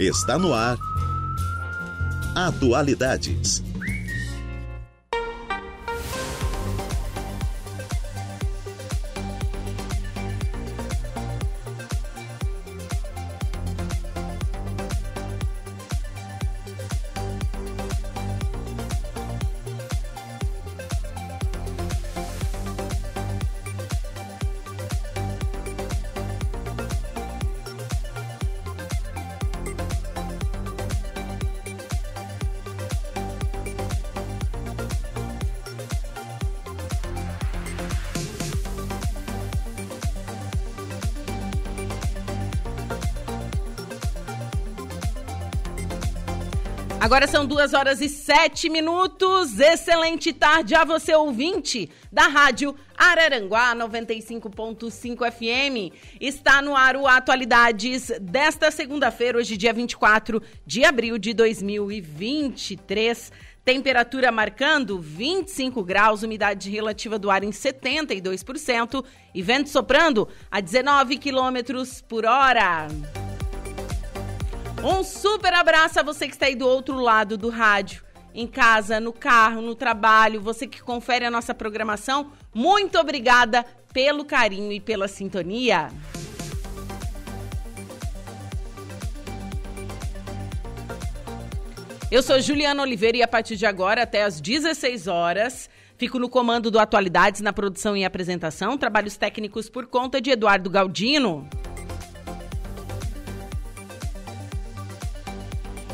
Está no ar. Atualidades. Agora são duas horas e sete minutos. Excelente tarde a você, ouvinte da Rádio Araranguá 95.5 FM. Está no ar o Atualidades desta segunda-feira, hoje, dia 24 de abril de 2023. Temperatura marcando 25 graus, umidade relativa do ar em 72% e vento soprando a 19 quilômetros por hora. Um super abraço a você que está aí do outro lado do rádio, em casa, no carro, no trabalho, você que confere a nossa programação. Muito obrigada pelo carinho e pela sintonia. Eu sou Juliana Oliveira e a partir de agora, até às 16 horas, fico no comando do Atualidades na produção e apresentação, trabalhos técnicos por conta de Eduardo Galdino.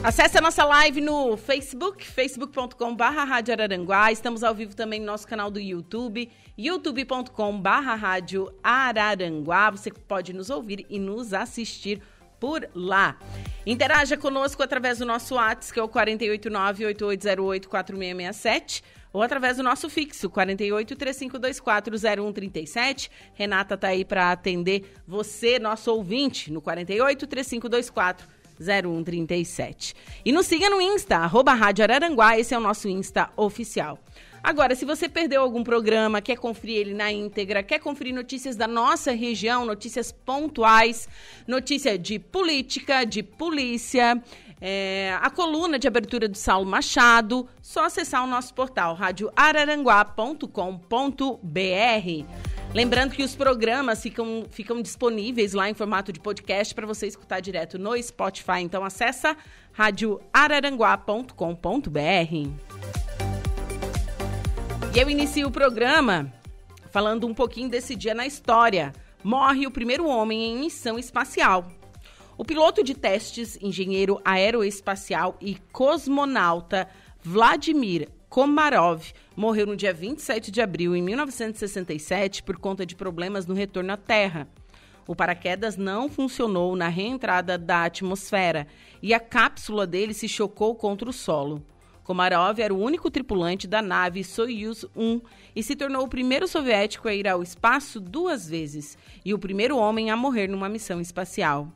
Acesse a nossa live no Facebook, facebook.com.br Rádio Araranguá. Estamos ao vivo também no nosso canal do YouTube, youtube.com.br Rádio Araranguá. Você pode nos ouvir e nos assistir por lá. Interaja conosco através do nosso WhatsApp, que é o 489-8808-4667, ou através do nosso fixo, 48-3524-0137. Renata está aí para atender você, nosso ouvinte, no 48-3524 0137. E nos siga no Insta, arroba Rádio Araranguá, esse é o nosso Insta oficial. Agora, se você perdeu algum programa, quer conferir ele na íntegra, quer conferir notícias da nossa região, notícias pontuais, notícia de política, de polícia, é, a coluna de abertura do Saulo Machado, só acessar o nosso portal radioararanguá.com.br. Lembrando que os programas ficam, ficam disponíveis lá em formato de podcast para você escutar direto no Spotify. Então acessa radioararanguá.com.br. E eu inicio o programa falando um pouquinho desse dia na história. Morre o primeiro homem em missão espacial. O piloto de testes, engenheiro aeroespacial e cosmonauta Vladimir Komarov morreu no dia 27 de abril em 1967 por conta de problemas no retorno à Terra. O paraquedas não funcionou na reentrada da atmosfera e a cápsula dele se chocou contra o solo. Komarov era o único tripulante da nave Soyuz 1 e se tornou o primeiro soviético a ir ao espaço duas vezes e o primeiro homem a morrer numa missão espacial.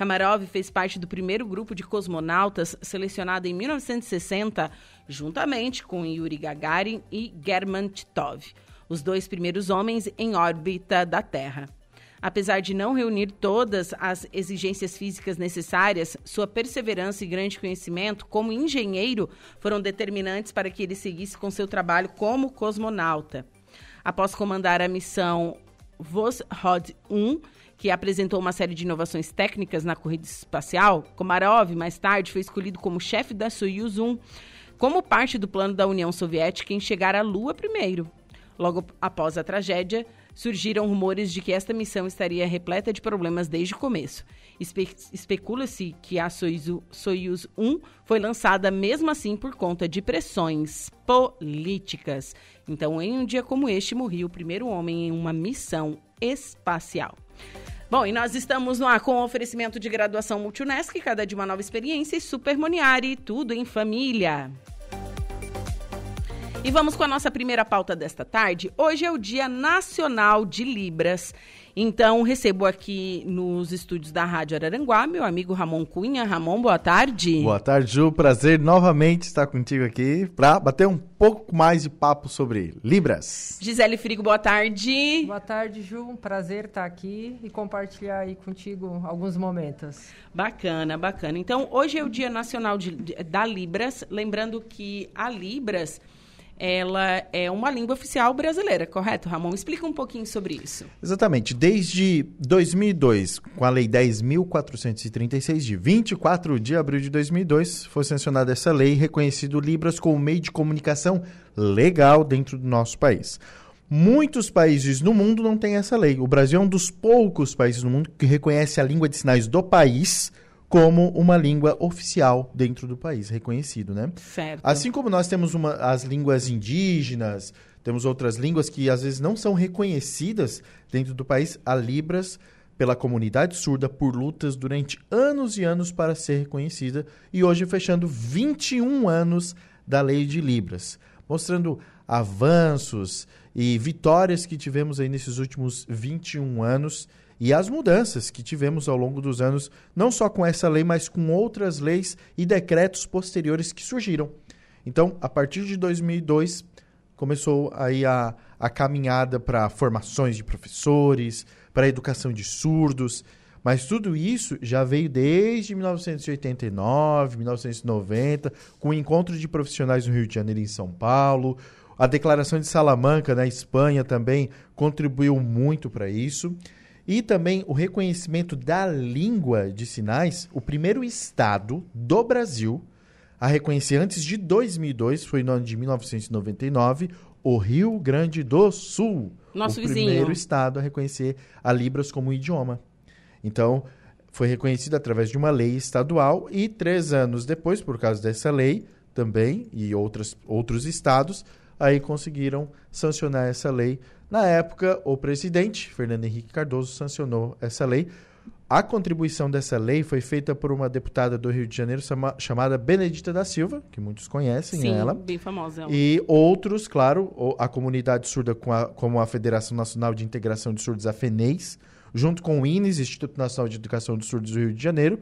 Kamarov fez parte do primeiro grupo de cosmonautas selecionado em 1960 juntamente com Yuri Gagarin e German Titov, os dois primeiros homens em órbita da Terra. Apesar de não reunir todas as exigências físicas necessárias, sua perseverança e grande conhecimento como engenheiro foram determinantes para que ele seguisse com seu trabalho como cosmonauta. Após comandar a missão Voskhod 1, que apresentou uma série de inovações técnicas na corrida espacial, Komarov mais tarde foi escolhido como chefe da Soyuz 1 como parte do plano da União Soviética em chegar à Lua primeiro. Logo após a tragédia, surgiram rumores de que esta missão estaria repleta de problemas desde o começo. Espe Especula-se que a Soyuz, Soyuz 1 foi lançada mesmo assim por conta de pressões políticas. Então, em um dia como este, morria o primeiro homem em uma missão espacial. Bom, e nós estamos no ar com oferecimento de graduação Multunesc, cada de uma nova experiência e Super Moniari, tudo em família. E vamos com a nossa primeira pauta desta tarde. Hoje é o Dia Nacional de Libras. Então, recebo aqui nos estúdios da Rádio Araranguá meu amigo Ramon Cunha. Ramon, boa tarde. Boa tarde, Ju. Prazer novamente estar contigo aqui para bater um pouco mais de papo sobre Libras. Gisele Frigo, boa tarde. Boa tarde, Ju. Um prazer estar aqui e compartilhar aí contigo alguns momentos. Bacana, bacana. Então, hoje é o Dia Nacional de, da Libras. Lembrando que a Libras ela é uma língua oficial brasileira, correto, Ramon? Explica um pouquinho sobre isso. Exatamente. Desde 2002, com a Lei 10.436, de 24 de abril de 2002, foi sancionada essa lei, reconhecido Libras como meio de comunicação legal dentro do nosso país. Muitos países no mundo não têm essa lei. O Brasil é um dos poucos países no mundo que reconhece a língua de sinais do país como uma língua oficial dentro do país, reconhecido, né? Certo. Assim como nós temos uma, as línguas indígenas, temos outras línguas que às vezes não são reconhecidas dentro do país, a Libras pela comunidade surda por lutas durante anos e anos para ser reconhecida e hoje fechando 21 anos da Lei de Libras, mostrando avanços e vitórias que tivemos aí nesses últimos 21 anos e as mudanças que tivemos ao longo dos anos, não só com essa lei, mas com outras leis e decretos posteriores que surgiram. Então, a partir de 2002, começou aí a, a caminhada para formações de professores, para educação de surdos, mas tudo isso já veio desde 1989, 1990, com o encontro de profissionais no Rio de Janeiro e em São Paulo. A Declaração de Salamanca, na Espanha, também contribuiu muito para isso. E também o reconhecimento da língua de sinais, o primeiro estado do Brasil a reconhecer antes de 2002, foi no ano de 1999, o Rio Grande do Sul. Nosso o vizinho. primeiro estado a reconhecer a Libras como idioma. Então, foi reconhecido através de uma lei estadual e três anos depois, por causa dessa lei também, e outras, outros estados, aí conseguiram sancionar essa lei na época, o presidente, Fernando Henrique Cardoso, sancionou essa lei. A contribuição dessa lei foi feita por uma deputada do Rio de Janeiro chamada Benedita da Silva, que muitos conhecem Sim, ela. bem famosa. E outros, claro, a comunidade surda, como a Federação Nacional de Integração de Surdos, a FENEIS, junto com o INES, Instituto Nacional de Educação dos Surdos do Rio de Janeiro,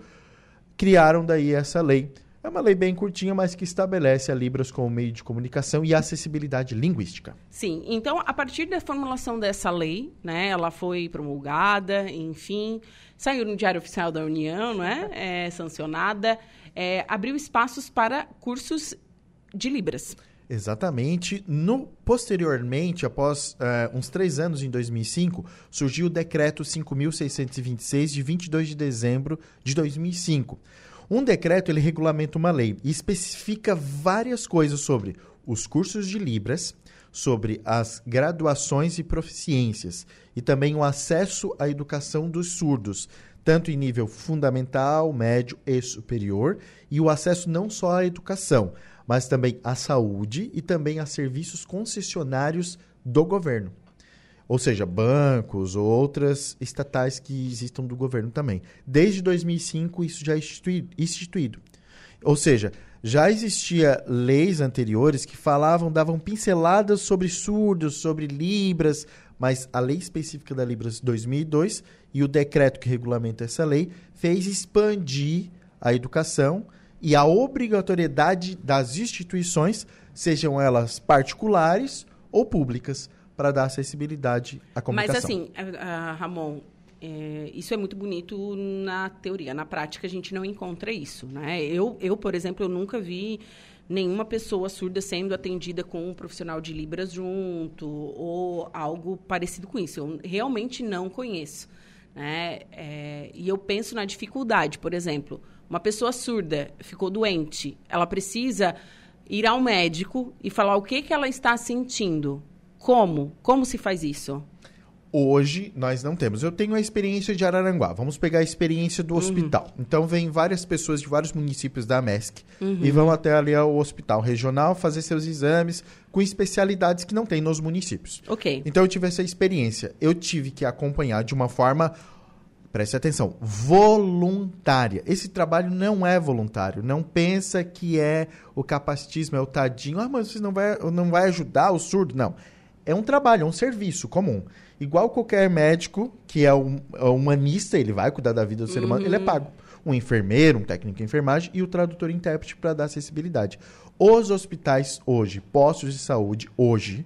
criaram daí essa lei é uma lei bem curtinha, mas que estabelece a Libras como meio de comunicação e acessibilidade linguística. Sim, então a partir da formulação dessa lei, né, ela foi promulgada, enfim, saiu no Diário Oficial da União, né, é, sancionada, é, abriu espaços para cursos de Libras. Exatamente. No, posteriormente, após uh, uns três anos, em 2005, surgiu o Decreto 5.626, de 22 de dezembro de 2005 um decreto ele regulamenta uma lei e especifica várias coisas sobre os cursos de Libras, sobre as graduações e proficiências e também o acesso à educação dos surdos, tanto em nível fundamental, médio e superior, e o acesso não só à educação, mas também à saúde e também a serviços concessionários do governo ou seja, bancos ou outras estatais que existam do governo também. Desde 2005 isso já é instituído, instituído. Ou seja, já existia leis anteriores que falavam, davam pinceladas sobre surdos, sobre libras, mas a lei específica da Libras 2002 e o decreto que regulamenta essa lei fez expandir a educação e a obrigatoriedade das instituições, sejam elas particulares ou públicas, para dar acessibilidade à comunicação. Mas assim, uh, Ramon, é, isso é muito bonito na teoria. Na prática, a gente não encontra isso. Né? Eu, eu, por exemplo, eu nunca vi nenhuma pessoa surda sendo atendida com um profissional de Libras junto ou algo parecido com isso. Eu realmente não conheço. Né? É, e eu penso na dificuldade, por exemplo, uma pessoa surda ficou doente, ela precisa ir ao médico e falar o que, que ela está sentindo. Como? Como se faz isso? Hoje nós não temos. Eu tenho a experiência de Araranguá. Vamos pegar a experiência do uhum. hospital. Então vem várias pessoas de vários municípios da MESC uhum. e vão até ali ao hospital regional fazer seus exames com especialidades que não tem nos municípios. Ok. Então eu tive essa experiência. Eu tive que acompanhar de uma forma preste atenção, voluntária. Esse trabalho não é voluntário. Não pensa que é o capacitismo, é o tadinho. Ah, mas você não vai, não vai ajudar o surdo. Não é um trabalho, é um serviço comum. Igual qualquer médico que é um, é humanista, ele vai cuidar da vida do ser humano, ele é pago. Um enfermeiro, um técnico de enfermagem e o tradutor e intérprete para dar acessibilidade. Os hospitais hoje, postos de saúde hoje,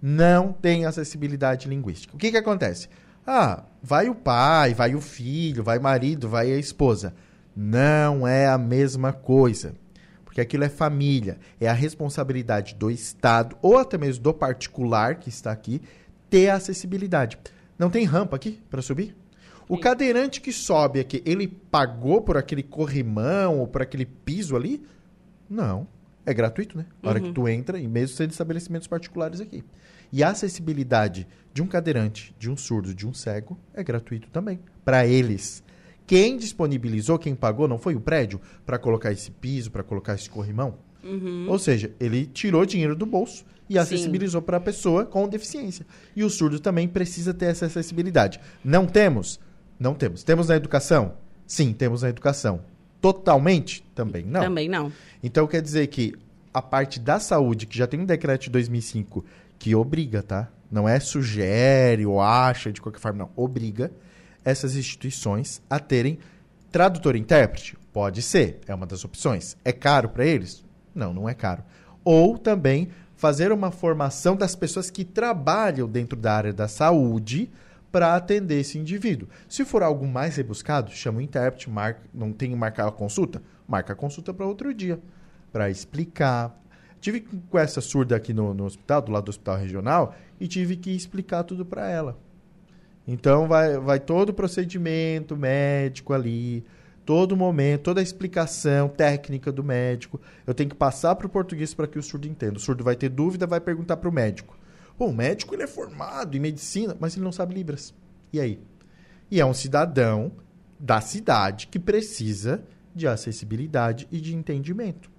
não têm acessibilidade linguística. O que, que acontece? Ah, vai o pai, vai o filho, vai o marido, vai a esposa. Não é a mesma coisa. Porque aquilo é família. É a responsabilidade do Estado ou até mesmo do particular que está aqui ter acessibilidade. Não tem rampa aqui para subir? O Sim. cadeirante que sobe aqui, ele pagou por aquele corrimão ou por aquele piso ali? Não. É gratuito, né? A hora que tu entra, e mesmo sendo estabelecimentos particulares aqui. E a acessibilidade de um cadeirante, de um surdo, de um cego, é gratuito também. Para eles. Quem disponibilizou, quem pagou, não foi o prédio para colocar esse piso, para colocar esse corrimão? Ou seja, ele tirou dinheiro do bolso e acessibilizou para a pessoa com deficiência. E o surdo também precisa ter essa acessibilidade. Não temos? Não temos. Temos na educação? Sim, temos na educação. Totalmente? Também não. Também não. Então quer dizer que a parte da saúde, que já tem um decreto de 2005 que obriga, tá? Não é sugere ou acha de qualquer forma, não. Obriga essas instituições a terem tradutor e intérprete. Pode ser, é uma das opções. É caro para eles? Não, não é caro. Ou também fazer uma formação das pessoas que trabalham dentro da área da saúde para atender esse indivíduo. Se for algo mais rebuscado, chama o intérprete, marca, não tem que marcar a consulta, marca a consulta para outro dia, para explicar. Tive com essa surda aqui no, no hospital, do lado do hospital regional, e tive que explicar tudo para ela. Então vai, vai todo o procedimento médico ali, todo momento, toda a explicação técnica do médico. Eu tenho que passar para o português para que o surdo entenda. O surdo vai ter dúvida, vai perguntar para o médico. Pô, o médico ele é formado em medicina, mas ele não sabe Libras. E aí? E é um cidadão da cidade que precisa de acessibilidade e de entendimento.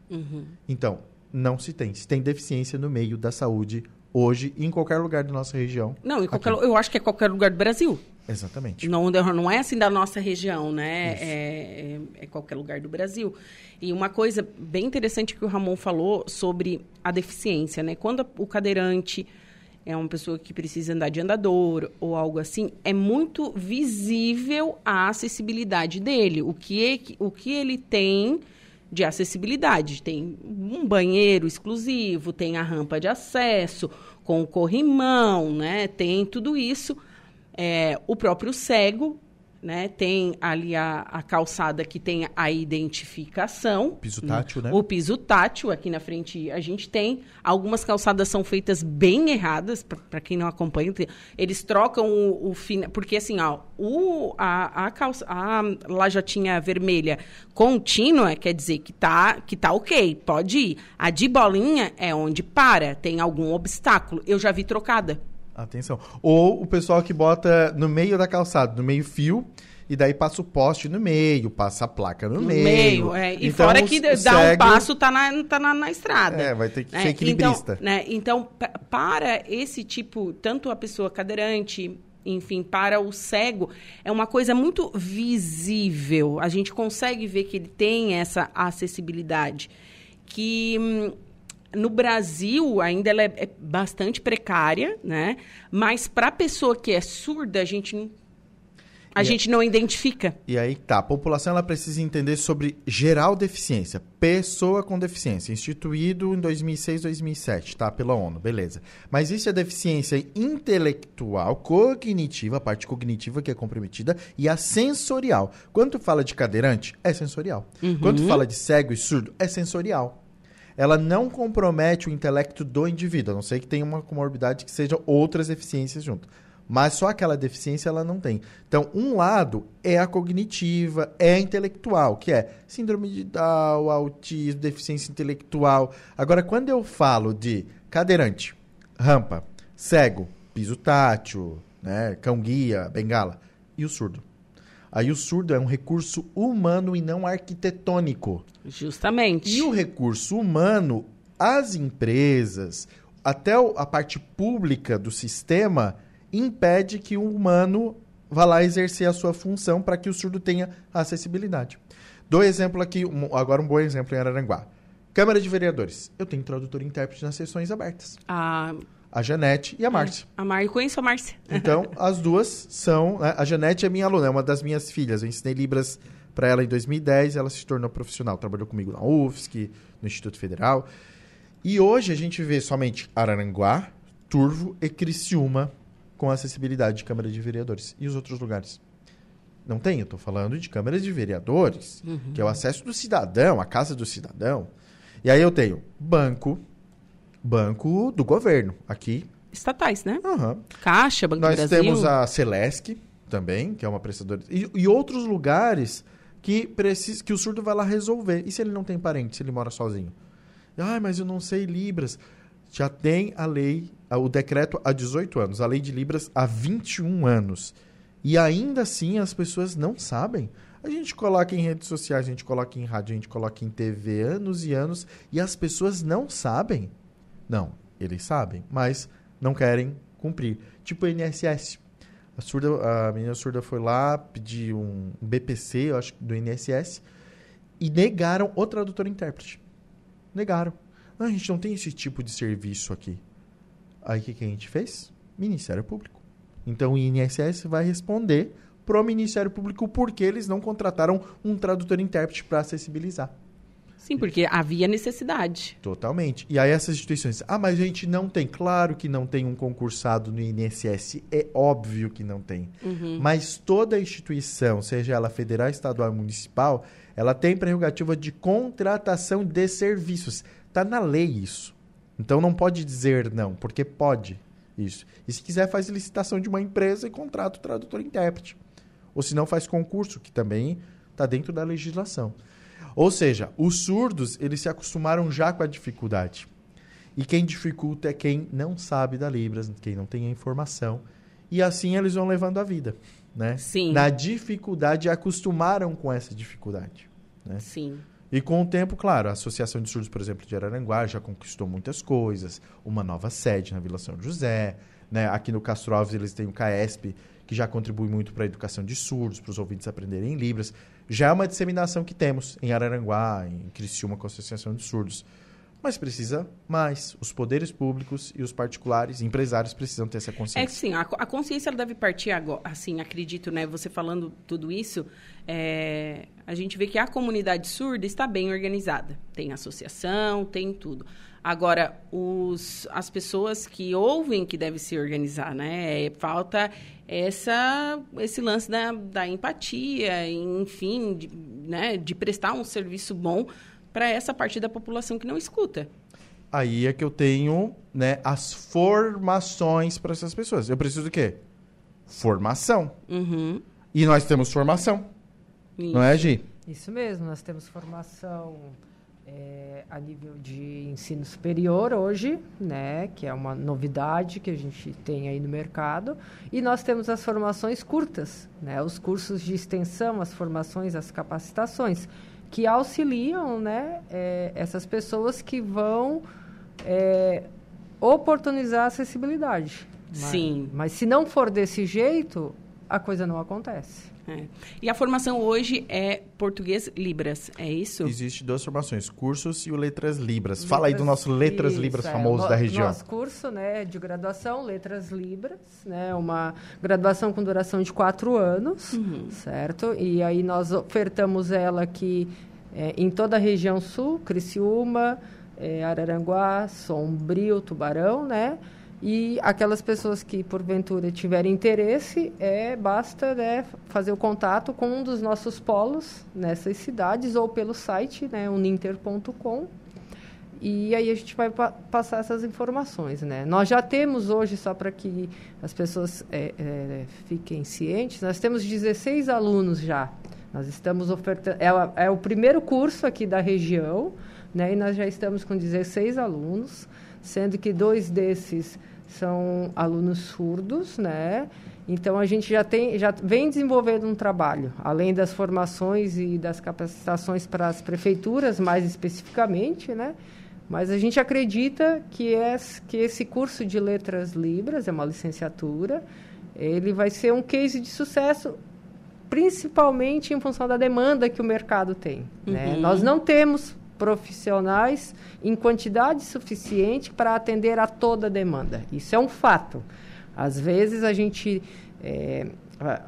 Então, não se tem. Se tem deficiência no meio da saúde hoje em qualquer lugar da nossa região. Não, em qualquer, eu acho que é qualquer lugar do Brasil. Exatamente. Não, não é assim da nossa região, né? É, é, é qualquer lugar do Brasil. E uma coisa bem interessante que o Ramon falou sobre a deficiência, né? Quando o cadeirante é uma pessoa que precisa andar de andador ou algo assim, é muito visível a acessibilidade dele. O que, é que- o que ele tem de acessibilidade. Tem um banheiro exclusivo, tem a rampa de acesso, com o corrimão, né? Tem tudo isso. É, o próprio cego, né? Tem ali a, a calçada que tem a identificação. Piso tátil, né? O piso tátil, aqui na frente a gente tem. Algumas calçadas são feitas bem erradas, para quem não acompanha. Eles trocam o, o fina, porque assim, ó, o, a, a, calça, a lajotinha vermelha contínua quer dizer que tá, que tá ok, pode ir. A de bolinha é onde para, tem algum obstáculo. Eu já vi trocada. Atenção. Ou o pessoal que bota no meio da calçada, no meio fio, e daí passa o poste no meio, passa a placa no, No meio. meio, é. E Então, fora que dá um passo, tá na, tá na, na estrada. É, vai ter que né? ser equilibrista. Então, né? então pa- para esse tipo, tanto a pessoa cadeirante, enfim, para o cego, é uma coisa muito visível. A gente consegue ver que ele tem essa acessibilidade. Que hum, no Brasil ainda ela é, é bastante precária, né? Mas para a pessoa que é surda, a gente não, a E gente não identifica. E aí tá, a população ela precisa entender sobre geral deficiência, pessoa com deficiência, instituído em 2006, 2007, tá, pela ONU, beleza. Mas isso é deficiência intelectual, cognitiva, a parte cognitiva que é comprometida, e a sensorial. Quando tu fala de cadeirante, é sensorial. Quando tu fala de cego e surdo, é sensorial. Ela não compromete o intelecto do indivíduo, a não ser que tenha uma comorbidade que seja outras deficiências junto. Mas só aquela deficiência ela não tem. Então, um lado é a cognitiva, é a intelectual, que é síndrome de Down, autismo, deficiência intelectual. Agora, quando eu falo de cadeirante, rampa, cego, piso tátil, né, cão-guia, bengala, e o surdo? Aí o surdo é um recurso humano e não arquitetônico. Justamente. E o recurso humano, as empresas, até a parte pública do sistema, impede que o humano vá lá exercer a sua função para que o surdo tenha acessibilidade. Dou exemplo aqui, um- agora um bom exemplo em Araranguá. Câmara de Vereadores. Eu tenho tradutor e intérprete nas sessões abertas. Ah, a Janete e a Márcia. A Mar... Eu conheço a Márcia. Então, as duas são. né, A Janete é minha aluna, é uma das minhas filhas. Eu ensinei Libras para ela em 2010 ela se tornou profissional. Trabalhou comigo na UFSC, no Instituto Federal. E hoje a gente vê somente Araranguá, Turvo e Criciúma com acessibilidade de Câmara de Vereadores. E os outros lugares? Não tem, eu estou falando de câmaras de vereadores, que é o acesso do cidadão, a casa do cidadão. E aí eu tenho banco, banco do governo. Aqui, Estatais, né? aham. Caixa, Banco Nós do Brasil. temos a Celesc também, que é uma prestadora. E, e outros lugares que, precisa, que o surdo vai lá resolver. E se ele não tem parente, se ele mora sozinho? Ah, mas eu não sei Libras. Já tem a lei, o decreto há 18 anos, a lei de Libras há 21 anos. E ainda assim as pessoas não sabem. A gente coloca em redes sociais, a gente coloca em rádio, a gente coloca em TV anos e anos e as pessoas não sabem. Não, eles sabem, mas não querem cumprir. Tipo o INSS. A, surda, a menina surda foi lá pedir um BPC, eu acho, do INSS, e negaram o tradutor intérprete. Negaram. "Ah, a gente não tem esse tipo de serviço aqui. Aí o que, que a gente fez? Ministério Público. Então o INSS vai responder pro Ministério Público porque eles não contrataram um tradutor intérprete para acessibilizar. Sim, porque havia necessidade. Totalmente. E aí essas instituições, ah, mas a gente não tem. Claro que não tem um concursado no INSS, é óbvio que não tem. Mas toda instituição, seja ela federal, estadual ou municipal, ela tem prerrogativa de contratação de serviços. Tá na lei isso. Então não pode dizer não, porque pode isso. E se quiser faz licitação de uma empresa e contrata o tradutor e intérprete. Ou se não faz concurso, que também está dentro da legislação. Ou seja, os surdos, eles se acostumaram já com a dificuldade. E quem dificulta é quem não sabe da Libras, quem não tem a informação. E assim eles vão levando a vida, né? Sim. Na dificuldade, acostumaram com essa dificuldade. Né? Sim. E com o tempo, claro, a Associação de Surdos, por exemplo, de Araranguá já conquistou muitas coisas. Uma nova sede na Vila São José. Né? Aqui no Castro Alves eles têm o CAESP, que já contribui muito para a educação de surdos, para os ouvintes aprenderem Libras. Já é uma disseminação que temos em Araranguá, em Criciúma, com a Associação de Surdos. Mas precisa mais. Os poderes públicos e os particulares, empresários, precisam ter essa É que consciência. sim, a, a consciência deve partir agora, assim, acredito, né? Você falando tudo isso, é, a gente vê que a comunidade surda está bem organizada. Tem associação, tem tudo. Agora, os, as pessoas que ouvem que devem se organizar, né? É, falta essa, esse lance da, da empatia, enfim, de, né? de prestar um serviço bom para essa parte da população que não escuta. Aí é que eu tenho né, as formações para essas pessoas. Eu preciso do quê? Formação. Uhum. E nós temos formação. Não é, Gi? Isso mesmo, nós temos formação eh, a nível de ensino superior hoje, né, que é uma novidade que a gente tem aí no mercado, e nós temos as formações curtas, né, os cursos de extensão, as formações, as capacitações, que auxiliam, né, eh, essas pessoas que vão eh, oportunizar a acessibilidade. Mas- Sim. Mas se não for desse jeito, a coisa não acontece. É. E a formação hoje é português Libras, é isso? Existe duas formações, cursos e o Letras Libras. Fala aí do Letras- nosso Letras Isso, Libras é, famoso o da região. Nosso curso né, de graduação, Letras Libras, né, uma graduação com duração de quatro anos, Uhum. certo? E aí nós ofertamos ela aqui é, em toda a região sul, Criciúma, é, Araranguá, Sombrio, Tubarão, né? E aquelas pessoas que, porventura, tiverem interesse, é, basta né, fazer o contato com um dos nossos polos nessas cidades ou pelo site, né, uninter.com. E aí a gente vai pa- passar essas informações, né? Nós já temos hoje, só para que as pessoas é, é, fiquem cientes, nós temos 16 alunos já. Nós estamos ofertando... É, é o primeiro curso aqui da região, né? E nós já estamos com 16 alunos, sendo que dois desses são alunos surdos, né? Então a gente já tem, já vem desenvolvendo um trabalho, além das formações e das capacitações para as prefeituras, mais especificamente, né? Mas a gente acredita que, esse, que esse curso de letras libras é uma licenciatura, ele vai ser um case de sucesso, principalmente em função da demanda que o mercado tem. Né? Uhum. Nós não temos profissionais em quantidade suficiente para atender a toda a demanda. Isso é um fato. Às vezes a gente é,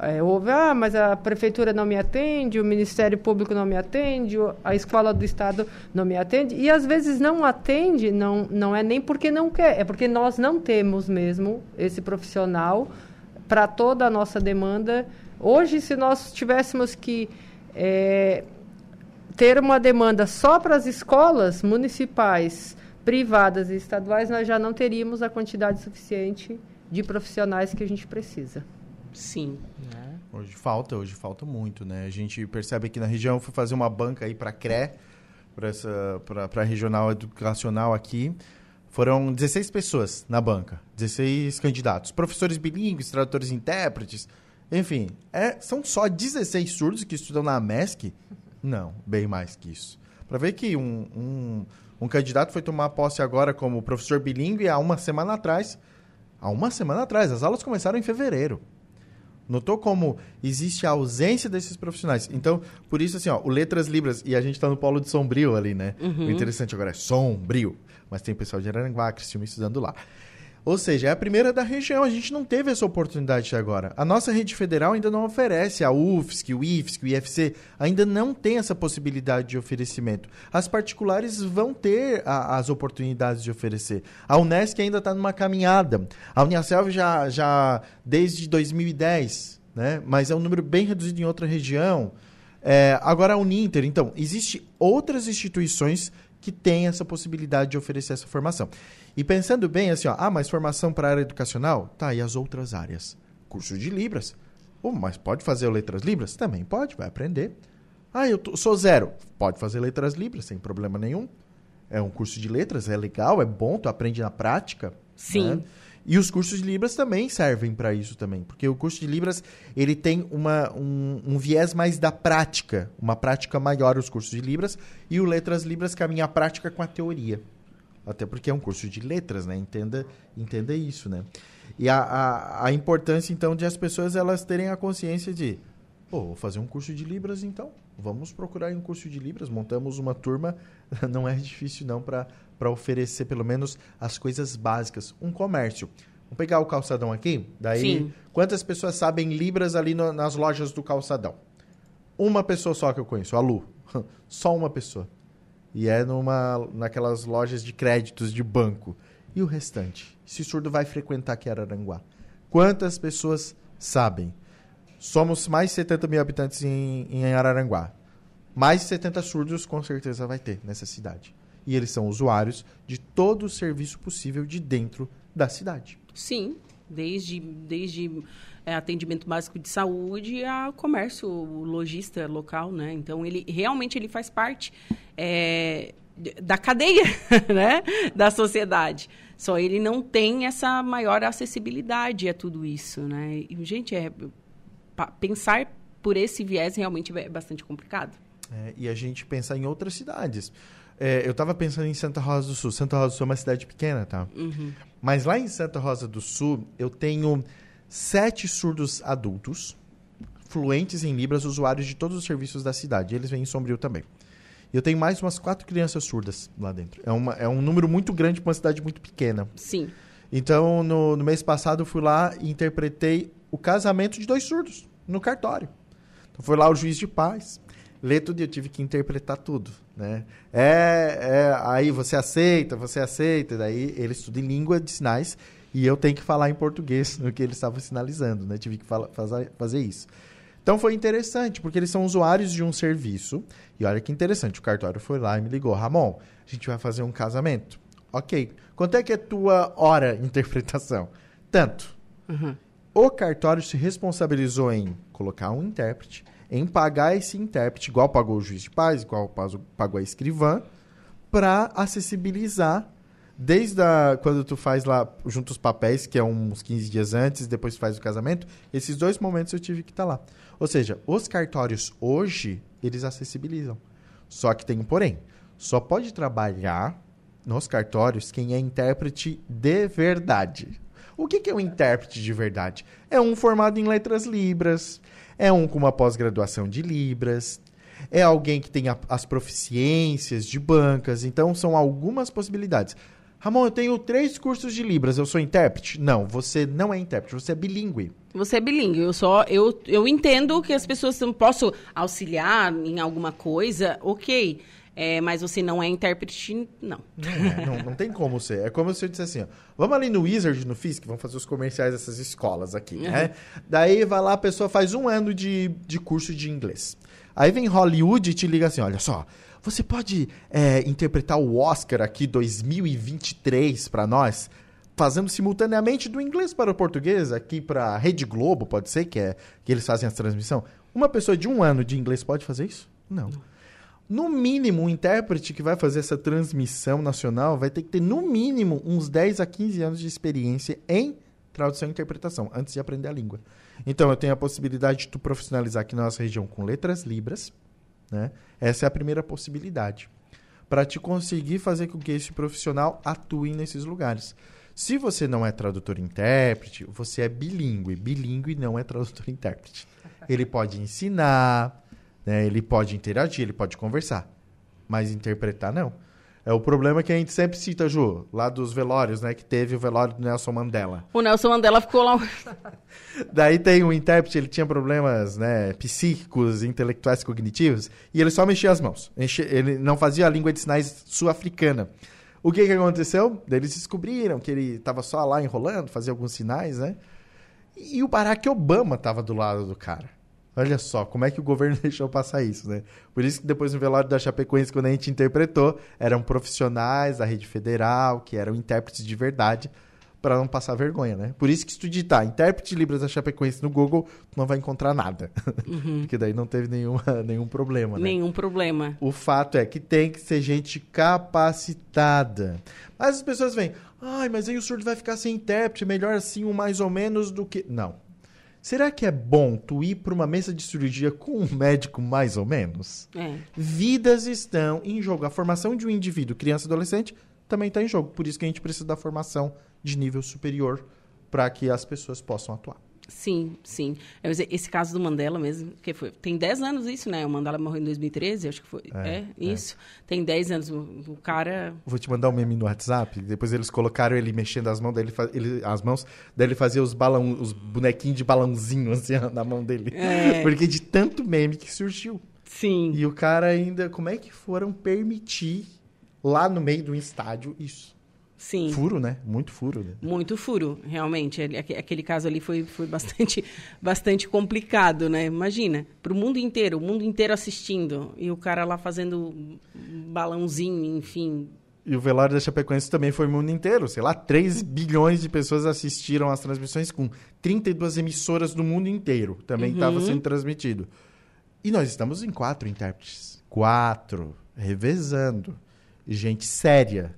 é, ouve, ah, mas a prefeitura não me atende, o Ministério Público não me atende, a escola do Estado não me atende. E às vezes não atende, não, não é nem porque não quer, é porque nós não temos mesmo esse profissional para toda a nossa demanda. Hoje, se nós tivéssemos que é, ter uma demanda só para as escolas municipais, privadas e estaduais, nós já não teríamos a quantidade suficiente de profissionais que a gente precisa. Sim. É. Hoje falta, hoje falta muito, né? A gente percebe aqui na região, fui fazer uma banca aí para CRE, para a regional educacional aqui. Foram 16 pessoas na banca, 16 candidatos, professores bilíngues, tradutores intérpretes, enfim, é, são só 16 surdos que estudam na MESC? Não, bem mais que isso. Para ver que um, um, um candidato foi tomar posse agora como professor bilíngue há uma semana atrás. Há uma semana atrás, as aulas começaram em fevereiro. Notou como existe a ausência desses profissionais. Então, por isso, assim, ó, o Letras Libras, e a gente está no polo de Sombrio ali, né? Uhum. O interessante agora é Sombrio. Mas tem pessoal de Araranguá, Criciúma estudando lá. Ou seja, é a primeira da região. A gente não teve essa oportunidade agora. A nossa rede federal ainda não oferece. A UFSC, o IFSC, o IFC ainda não tem essa possibilidade de oferecimento. As particulares vão ter a, as oportunidades de oferecer. A Unesc ainda está numa caminhada. A Uniaselv já, já desde 2010, né? mas é um número bem reduzido em outra região. É, agora a Uninter. Então, existem outras instituições que têm essa possibilidade de oferecer essa formação. E pensando bem, assim, ó, ah, mas formação para a área educacional? Tá, e as outras áreas? Curso de Libras. Oh, mas pode fazer Letras Libras? Também pode, vai aprender. Ah, eu tô, sou zero. Pode fazer Letras Libras, sem problema nenhum. É um curso de letras, é legal, é bom, tu aprende na prática. Sim. Né? E os cursos de Libras também servem para isso também, porque o curso de Libras ele tem uma, um, um, viés mais da prática, uma prática maior os cursos de Libras, e o Letras Libras caminha a prática com a teoria. Até porque é um curso de letras, né? Entenda, entenda isso, né? E a, a, a importância, então, de as pessoas elas terem a consciência de Pô, vou fazer um curso de Libras, então. Vamos procurar um curso de Libras. Montamos uma turma. Não é difícil, não, para oferecer pelo menos as coisas básicas. Um comércio. Vamos pegar o calçadão aqui? Daí, Sim. quantas pessoas sabem Libras ali no, nas lojas do calçadão? Uma pessoa só que eu conheço, a Lu. Só uma pessoa. E é numa, naquelas lojas de créditos de banco. E o restante? Esse surdo vai frequentar aqui Araranguá. Quantas pessoas sabem? Somos mais de 70 mil habitantes em, em Araranguá. Mais de 70 surdos com certeza vai ter nessa cidade. E eles são usuários de todo o serviço possível de dentro da cidade. Sim, desde, desde é, atendimento básico de saúde a comércio, lojista local, né? Então ele realmente ele faz parte é, da cadeia, né? Da sociedade. Só ele não tem essa maior acessibilidade a tudo isso, né? E, gente, é pensar por esse viés realmente é bastante complicado. É, e a gente pensar em outras cidades. É, eu estava pensando em Santa Rosa do Sul. Santa Rosa do Sul é uma cidade pequena, tá? Uhum. Mas lá em Santa Rosa do Sul, eu tenho sete surdos adultos, fluentes em Libras, usuários de todos os serviços da cidade. Eles vêm em Sombrio também. E eu tenho mais umas quatro crianças surdas lá dentro. É, uma, é um número muito grande para uma cidade muito pequena. Sim. Então, no, no mês passado, eu fui lá e interpretei o casamento de dois surdos no cartório. Então, foi lá o juiz de paz. Lê tudo e eu tive que interpretar tudo, né? É, é, aí você aceita, você aceita. Daí ele estuda em língua de sinais e eu tenho que falar em português no que eles estavam sinalizando, né? Tive que fala, fazer, fazer isso. Então foi interessante, porque eles são usuários de um serviço. E olha que interessante, o cartório foi lá e me ligou: Ramon, a gente vai fazer um casamento. Ok. Quanto é que é tua hora de interpretação? Tanto. Uhum. O cartório se responsabilizou em colocar um intérprete, em pagar esse intérprete, igual pagou o juiz de paz, igual pagou a escrivã, para acessibilizar desde a, quando tu faz lá junto os papéis, que é uns 15 dias antes, depois faz o casamento, esses dois momentos eu tive que estar tá lá. Ou seja, os cartórios hoje, eles acessibilizam. Só que tem um porém. Só pode trabalhar nos cartórios quem é intérprete de verdade. O que, que é um intérprete de verdade? É um formado em letras libras, é um com uma pós-graduação de libras, é alguém que tem a- as proficiências de bancas. Então, são algumas possibilidades. Ramon, eu tenho três cursos de Libras, eu sou intérprete? Não, você não é intérprete, você é bilíngue. Você é bilíngue. Eu só eu, eu entendo que as pessoas não posso auxiliar em alguma coisa, ok. É, mas você não é intérprete, não. Não, é, não, não tem como ser. É como se eu dissesse assim, ó, vamos ali no Wizard, no FISC, vamos fazer os comerciais dessas escolas aqui, né? Daí vai lá, a pessoa faz um ano de, de curso de inglês. Aí vem Hollywood e te liga assim, olha só, você pode é, interpretar o Oscar aqui 2023 para nós, fazendo simultaneamente do inglês para o português, aqui para Rede Globo, pode ser, que é que eles fazem a transmissão. Uma pessoa de um ano de inglês pode fazer isso? Não. No mínimo, um intérprete que vai fazer essa transmissão nacional vai ter que ter, no mínimo, uns 10 a 15 anos de experiência em tradução e interpretação, antes de aprender a língua. Então, eu tenho a possibilidade de tu profissionalizar aqui na nossa região com letras libras, né? Essa é a primeira possibilidade. Para te conseguir fazer com que esse profissional atue nesses lugares. Se você não é tradutor intérprete, você é bilíngue. Bilíngue não é tradutor intérprete. Ele pode ensinar, né? ele pode interagir, ele pode conversar. Mas interpretar, não. É o problema que a gente sempre cita, Ju, lá dos velórios, né? Que teve o velório do Nelson Mandela. O Nelson Mandela ficou lá. Daí tem um intérprete, ele tinha problemas né, psíquicos, intelectuais, cognitivos, e ele só mexia as mãos. Ele não fazia a língua de sinais sul-africana. O que, que aconteceu? Eles descobriram que ele estava só lá enrolando, fazia alguns sinais, né? E o Barack Obama estava do lado do cara. Olha só, como é que o governo deixou passar isso, né? Por isso que depois no velório da Chapecoense, quando a gente interpretou, eram profissionais da rede federal, que eram intérpretes de verdade, para não passar vergonha, né? Por isso que se tu digitar intérprete de Libras da Chapecoense no Google, tu não vai encontrar nada. Porque daí não teve nenhuma, nenhum problema, né? Nenhum problema. O fato é que tem que ser gente capacitada. Mas as pessoas vêm, ai, mas aí o surdo vai ficar sem intérprete, melhor assim um mais ou menos do que. Não. Será que é bom tu ir para uma mesa de cirurgia com um médico mais ou menos? É. Vidas estão em jogo. A formação de um indivíduo, criança e adolescente, também está em jogo. Por isso que a gente precisa da formação de nível superior para que as pessoas possam atuar. Sim, sim. Dizer, Esse caso do Mandela mesmo, que foi, tem 10 anos isso, né? O Mandela morreu em 2013, acho que foi. É, É, é. isso. Tem 10 anos. O, cara. Vou te mandar um meme no WhatsApp. Depois eles colocaram ele mexendo as mãos, daí ele, as mãos, daí ele fazia os balão, os bonequinhos de balãozinho assim na mão dele. É. Porque de tanto meme que surgiu. Sim. E o cara ainda, como é que foram permitir lá no meio do estádio isso? Sim. Furo, né? Muito furo. Né? Muito furo, realmente. Ele- aque- Aquele caso ali foi, foi bastante, bastante complicado, né? Imagina, para o mundo inteiro, o mundo inteiro assistindo. E o cara lá fazendo balãozinho, enfim. E o velório da Chapecoense também foi o mundo inteiro. Sei lá, 3 bilhões de pessoas assistiram às transmissões com 32 emissoras do mundo inteiro. Também estava sendo transmitido. E nós estamos em quatro intérpretes. Quatro. Revezando. Gente séria.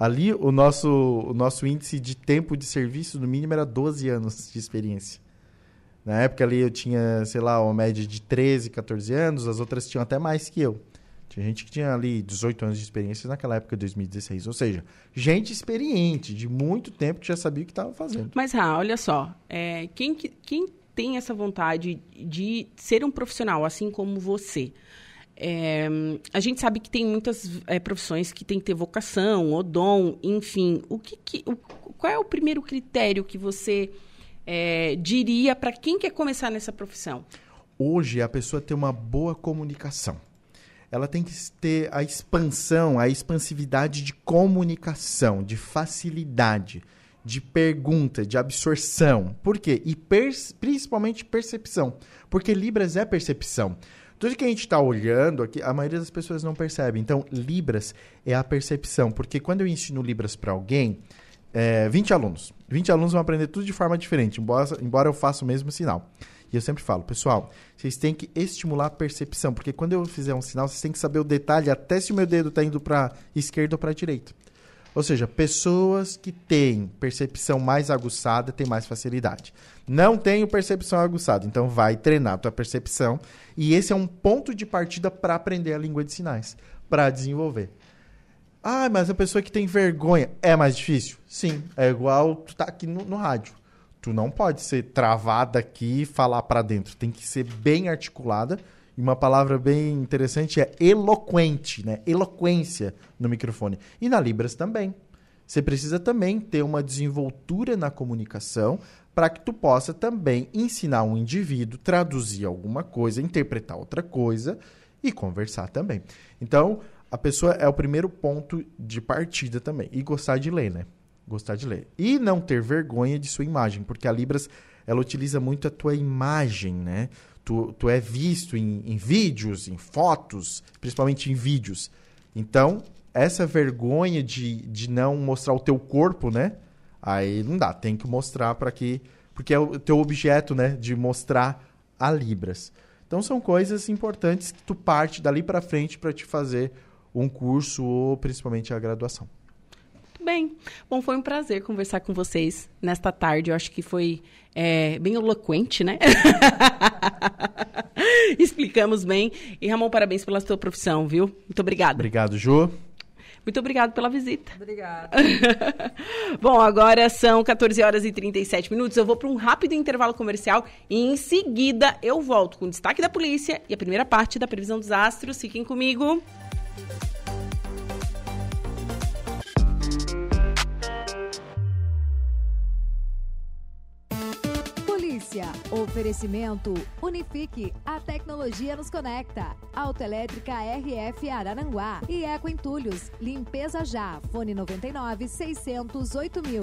Ali, o nosso, o nosso índice de tempo de serviço, no mínimo, era 12 anos de experiência. Na época ali eu tinha, sei lá, uma média de 13, 14 anos, as outras tinham até mais que eu. Tinha gente que tinha ali 18 anos de experiência naquela época, 2016. Ou seja, gente experiente, de muito tempo, que já sabia o que estava fazendo. Mas, Ra, olha só, é, quem, que- quem tem essa vontade de ser um profissional, assim como você? É, a gente sabe que tem muitas é, profissões que tem que ter vocação, ou dom, enfim. O que, que- o- qual é o primeiro critério que você é, diria para quem quer começar nessa profissão? Hoje, a pessoa tem uma boa comunicação. Ela tem que ter a expansão, a expansividade de comunicação, de facilidade, de pergunta, de absorção. Por quê? E pers- principalmente percepção. Porque Libras é percepção. Tudo que a gente está olhando aqui, a maioria das pessoas não percebe. Então, Libras é a percepção. Porque quando eu ensino Libras para alguém, é, 20 alunos. 20 alunos vão aprender tudo de forma diferente, embora, embora eu faça o mesmo sinal. E eu sempre falo, pessoal, vocês têm que estimular a percepção, porque quando eu fizer um sinal, vocês têm que saber o detalhe, até se o meu dedo está indo para esquerda ou para direita. Ou seja, pessoas que têm percepção mais aguçada têm mais facilidade. Não tenho percepção aguçada, então vai treinar a tua percepção. E esse é um ponto de partida para aprender a língua de sinais, para desenvolver. Ah, mas a pessoa que tem vergonha é mais difícil? Sim, é igual tu tá aqui no, no rádio. Tu não pode ser travada aqui e falar para dentro. Tem que ser bem articulada E uma palavra bem interessante é eloquente, né? Eloquência no microfone. E na Libras também. Você precisa também ter uma desenvoltura na comunicação para que tu possa também ensinar um indivíduo, traduzir alguma coisa, interpretar outra coisa e conversar também. Então, a pessoa é o primeiro ponto de partida também. E gostar de ler, né? Gostar de ler. E não ter vergonha de sua imagem, porque a Libras ela utiliza muito a tua imagem, né? Tu, tu é visto em, em vídeos, em fotos, principalmente em vídeos. Então, essa vergonha de, de não mostrar o teu corpo, né? Aí não dá, tem que mostrar para que. Porque é o teu objeto, né? De mostrar a Libras. Então são coisas importantes que tu parte dali para frente para te fazer um curso ou principalmente a graduação. Bem, bom, foi um prazer conversar com vocês nesta tarde. Eu acho que foi é, bem eloquente, né? Explicamos bem. E Ramon, parabéns pela sua profissão, viu? Muito obrigada. Obrigado, Ju. Muito obrigado pela visita. Obrigada. Bom, agora são 14 horas e 37 minutos. Eu vou para um rápido intervalo comercial e em seguida eu volto com o destaque da polícia e a primeira parte da previsão dos astros. Fiquem comigo. Oferecimento Unifique. A tecnologia nos conecta. Autoelétrica RF Araranguá. E Eco Entulhos. Limpeza já. Fone 99 608 mil.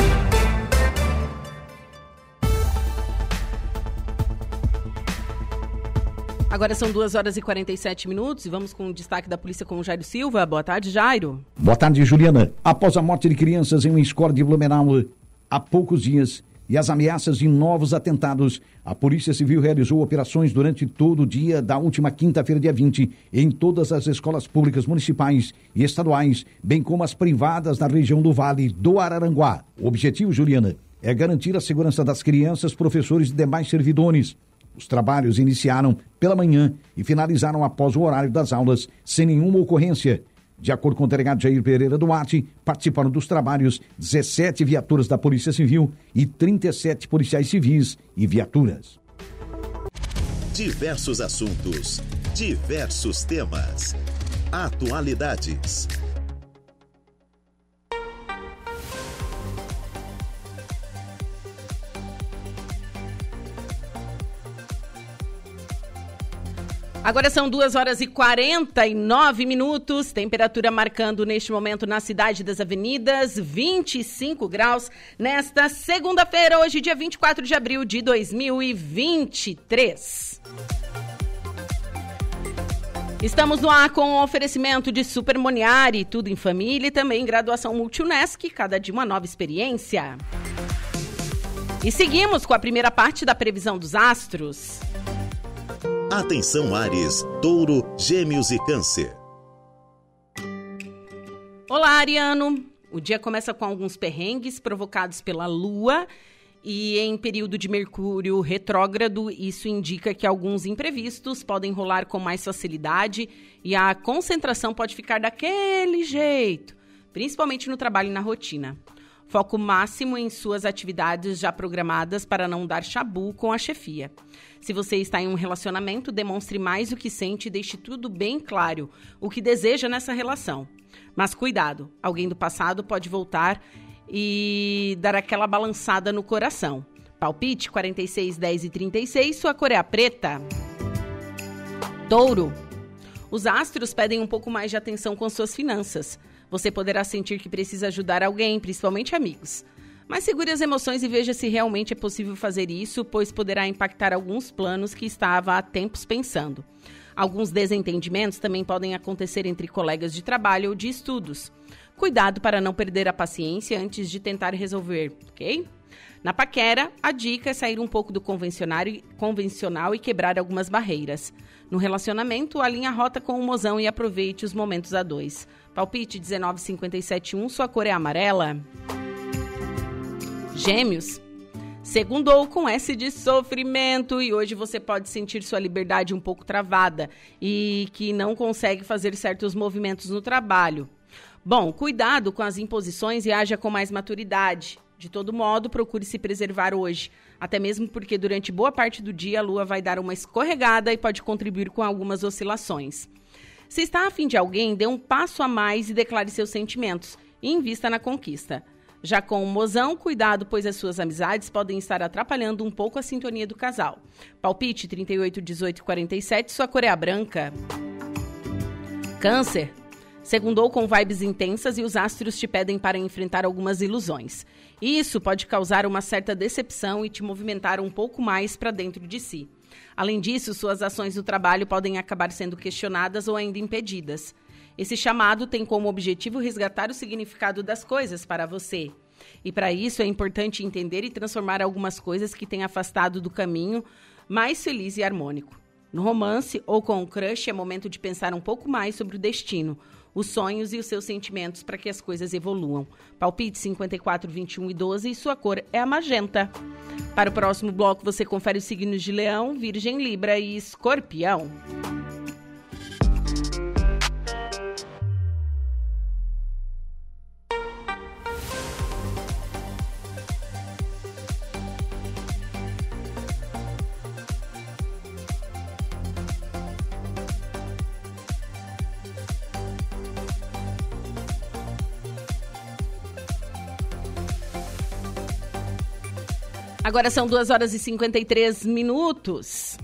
Agora são 2 horas e 47 minutos e vamos com o destaque da polícia com o Jairo Silva. Boa tarde, Jairo. Boa tarde, Juliana. Após a morte de crianças em uma escola de Blumenau há poucos dias e as ameaças de novos atentados, a Polícia Civil realizou operações durante todo o dia da última quinta-feira, dia 20, em todas as escolas públicas municipais e estaduais, bem como as privadas na região do Vale do Araranguá. O objetivo, Juliana, é garantir a segurança das crianças, professores e demais servidores. Os trabalhos iniciaram pela manhã e finalizaram após o horário das aulas, sem nenhuma ocorrência. De acordo com o delegado Jair Pereira Duarte, participaram dos trabalhos 17 viaturas da Polícia Civil e 37 policiais civis e viaturas. Diversos assuntos, diversos temas. Atualidades. Agora são 2 horas e 49 minutos, temperatura marcando neste momento na cidade das avenidas 25 graus, nesta segunda-feira, hoje, dia 24 de abril de 2023. Estamos no ar com o oferecimento de Super Moniari, tudo em família e também graduação Multunesc, cada dia uma nova experiência. E seguimos com a primeira parte da previsão dos astros. Atenção Ares, Touro, Gêmeos e Câncer. Olá, Ariano. O dia começa com alguns perrengues provocados pela Lua e em período de Mercúrio retrógrado, isso indica que alguns imprevistos podem rolar com mais facilidade e a concentração pode ficar daquele jeito, principalmente no trabalho e na rotina. Foco máximo em suas atividades já programadas para não dar chabu com a chefia. Se você está em um relacionamento, demonstre mais o que sente e deixe tudo bem claro o que deseja nessa relação. Mas cuidado, alguém do passado pode voltar e dar aquela balançada no coração. Palpite 46, 10 e 36, sua cor é a preta. Touro. Os astros pedem um pouco mais de atenção com suas finanças. Você poderá sentir que precisa ajudar alguém, principalmente amigos. Mas segure as emoções e veja se realmente é possível fazer isso, pois poderá impactar alguns planos que estava há tempos pensando. Alguns desentendimentos também podem acontecer entre colegas de trabalho ou de estudos. Cuidado para não perder a paciência antes de tentar resolver, ok? Na paquera, a dica é sair um pouco do convencional e quebrar algumas barreiras. No relacionamento, alinhe a rota com o mozão e aproveite os momentos a dois. Palpite 19571, sua cor é amarela. Gêmeos. Segundou com S de sofrimento e hoje você pode sentir sua liberdade um pouco travada e que não consegue fazer certos movimentos no trabalho. Bom, cuidado com as imposições e haja com mais maturidade. De todo modo, procure se preservar hoje. até mesmo porque durante boa parte do dia a lua vai dar uma escorregada e pode contribuir com algumas oscilações. Se está afim de alguém, dê um passo a mais e declare seus sentimentos e invista na conquista. Já com o mozão, cuidado, pois as suas amizades podem estar atrapalhando um pouco a sintonia do casal. Palpite 38, 18 47, sua cor é branca. Câncer. Segundou com vibes intensas e os astros te pedem para enfrentar algumas ilusões. Isso pode causar uma certa decepção e te movimentar um pouco mais para dentro de si. Além disso, suas ações no trabalho podem acabar sendo questionadas ou ainda impedidas. Esse chamado tem como objetivo resgatar o significado das coisas para você. E para isso é importante entender e transformar algumas coisas que têm afastado do caminho mais feliz e harmônico. No romance ou com o crush é momento de pensar um pouco mais sobre o destino, os sonhos e os seus sentimentos para que as coisas evoluam. Palpite 54, 21 e 12 e sua cor é a magenta. Para o próximo bloco você confere os signos de Leão, Virgem, Libra e Escorpião. Agora são 2 horas e 53 minutos.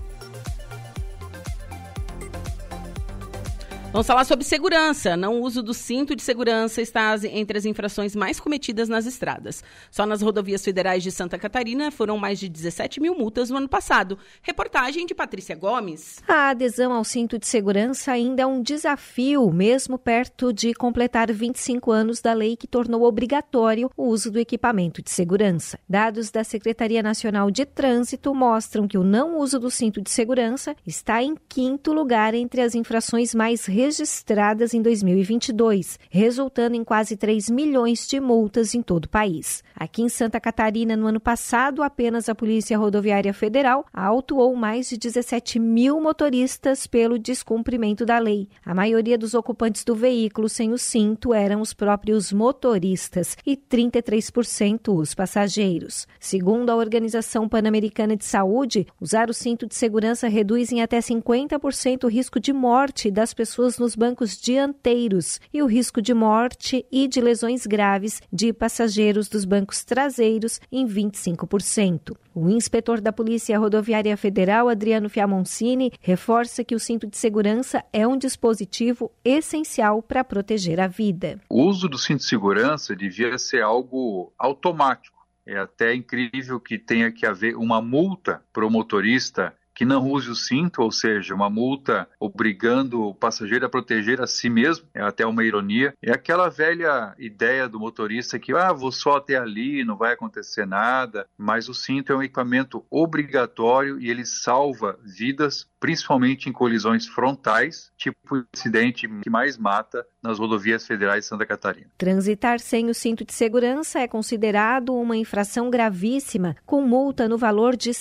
Vamos falar sobre segurança. Não uso do cinto de segurança está entre as infrações mais cometidas nas estradas. Só nas rodovias federais de Santa Catarina foram mais de 17 mil multas no ano passado. Reportagem de Patrícia Gomes. A adesão ao cinto de segurança ainda é um desafio, mesmo perto de completar 25 anos da lei que tornou obrigatório o uso do equipamento de segurança. Dados da Secretaria Nacional de Trânsito mostram que o não uso do cinto de segurança está em quinto lugar entre as infrações mais registradas em 2022, resultando em quase 3 milhões de multas em todo o país. Aqui em Santa Catarina, no ano passado, apenas a Polícia Rodoviária Federal autuou mais de 17 mil motoristas pelo descumprimento da lei. A maioria dos ocupantes do veículo sem o cinto eram os próprios motoristas e 33% os passageiros. Segundo a Organização Pan-Americana de Saúde, usar o cinto de segurança reduz em até 50% o risco de morte das pessoas nos bancos dianteiros e o risco de morte e de lesões graves de passageiros dos bancos traseiros em 25%. O inspetor da Polícia Rodoviária Federal, Adriano Fiamoncini, reforça que o cinto de segurança é um dispositivo essencial para proteger a vida. O uso do cinto de segurança devia ser algo automático. É até incrível que tenha que haver uma multa para o motorista que não use o cinto, ou seja, uma multa obrigando o passageiro a proteger a si mesmo, é até uma ironia. É aquela velha ideia do motorista que, ah, vou só até ali, não vai acontecer nada, mas o cinto é um equipamento obrigatório e ele salva vidas, principalmente em colisões frontais, tipo o incidente que mais mata nas rodovias federais de Santa Catarina. Transitar sem o cinto de segurança é considerado uma infração gravíssima, com multa no valor de R$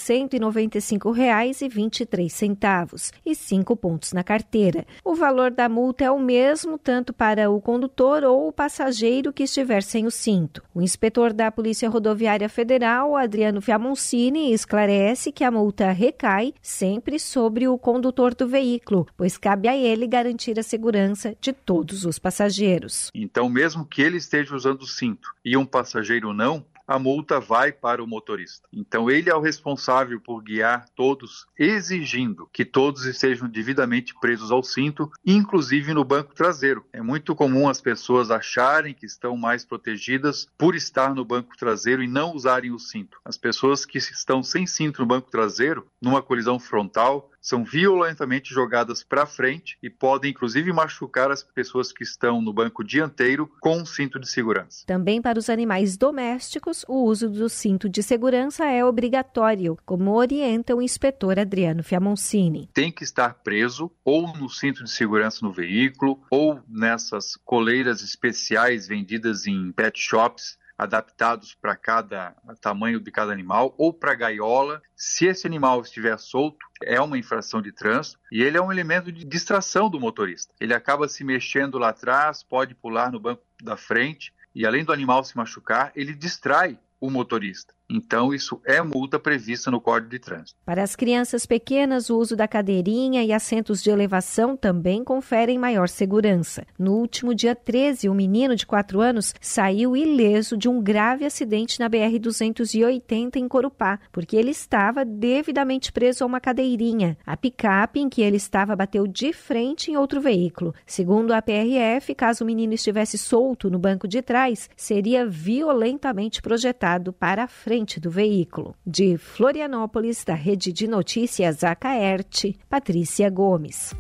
195,23 e cinco pontos na carteira. O valor da multa é o mesmo tanto para o condutor ou o passageiro que estiver sem o cinto. O inspetor da Polícia Rodoviária Federal, Adriano Fiamoncini, esclarece que a multa recai sempre sobre o condutor do veículo, pois cabe a ele garantir a segurança de todos os passageiros. Então, mesmo que ele esteja usando o cinto e um passageiro não, a multa vai para o motorista. Então, ele é o responsável por guiar todos, exigindo que todos estejam devidamente presos ao cinto, inclusive no banco traseiro. É muito comum as pessoas acharem que estão mais protegidas por estar no banco traseiro e não usarem o cinto. As pessoas que estão sem cinto no banco traseiro, numa colisão frontal, são violentamente jogadas para frente e podem inclusive machucar as pessoas que estão no banco dianteiro com um cinto de segurança. Também para os animais domésticos, o uso do cinto de segurança é obrigatório, como orienta o inspetor Adriano Fiamoncini. Tem que estar preso ou no cinto de segurança no veículo ou nessas coleiras especiais vendidas em pet shops adaptados para cada tamanho de cada animal ou para gaiola. Se esse animal estiver solto, é uma infração de trânsito e ele é um elemento de distração do motorista. Ele acaba se mexendo lá atrás, pode pular no banco da frente e além do animal se machucar, ele distrai o motorista. Então, isso é multa prevista no Código de Trânsito. Para as crianças pequenas, o uso da cadeirinha e assentos de elevação também conferem maior segurança. No último dia 13, um menino de 4 anos saiu ileso de um grave acidente na BR-280 em Corupá, porque ele estava devidamente preso a uma cadeirinha. A picape em que ele estava bateu de frente em outro veículo. Segundo a PRF, caso o menino estivesse solto no banco de trás, seria violentamente projetado para a frente do veículo. De Florianópolis, da Rede de Notícias Acaerte, Patrícia Gomes.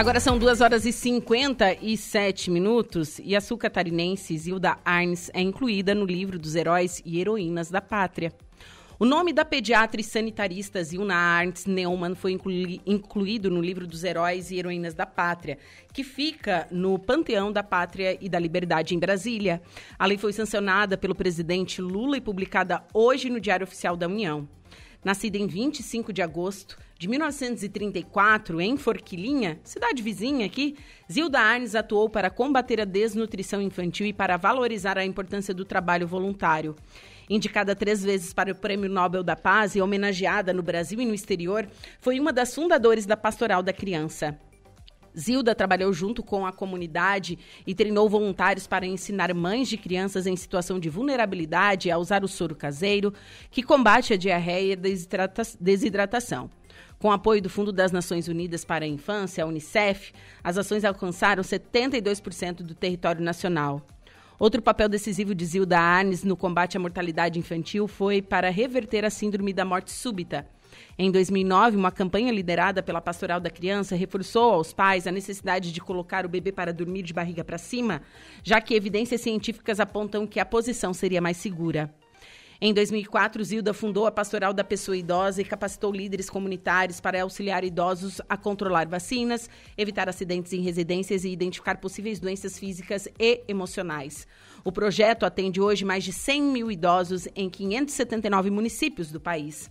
Agora são 2 horas e 57 minutos e a sul catarinense Zilda Arnes é incluída no livro dos heróis e heroínas da pátria. O nome da pediatra e sanitarista Zilna Arnes Neumann foi inclui, incluído no livro dos heróis e heroínas da pátria, que fica no Panteão da Pátria e da Liberdade em Brasília. A lei foi sancionada pelo presidente Lula e publicada hoje no Diário Oficial da União. Nascida em 25 de agosto de 1934, em Forquilinha, cidade vizinha aqui, Zilda Arnes atuou para combater a desnutrição infantil e para valorizar a importância do trabalho voluntário. Indicada três vezes para o Prêmio Nobel da Paz e homenageada no Brasil e no exterior, foi uma das fundadoras da Pastoral da Criança. Zilda trabalhou junto com a comunidade e treinou voluntários para ensinar mães de crianças em situação de vulnerabilidade a usar o soro caseiro, que combate a diarreia e desidratação. Com apoio do Fundo das Nações Unidas para a Infância, a Unicef, as ações alcançaram 72% do território nacional. Outro papel decisivo de Zilda Arnes no combate à mortalidade infantil foi para reverter a síndrome da morte súbita em 2009, uma campanha liderada pela Pastoral da Criança reforçou aos pais a necessidade de colocar o bebê para dormir de barriga para cima, já que evidências científicas apontam que a posição seria mais segura. Em 2004, Zilda fundou a Pastoral da Pessoa Idosa e capacitou líderes comunitários para auxiliar idosos a controlar vacinas, evitar acidentes em residências e identificar possíveis doenças físicas e emocionais. O projeto atende hoje mais de 100 mil idosos em 579 municípios do país.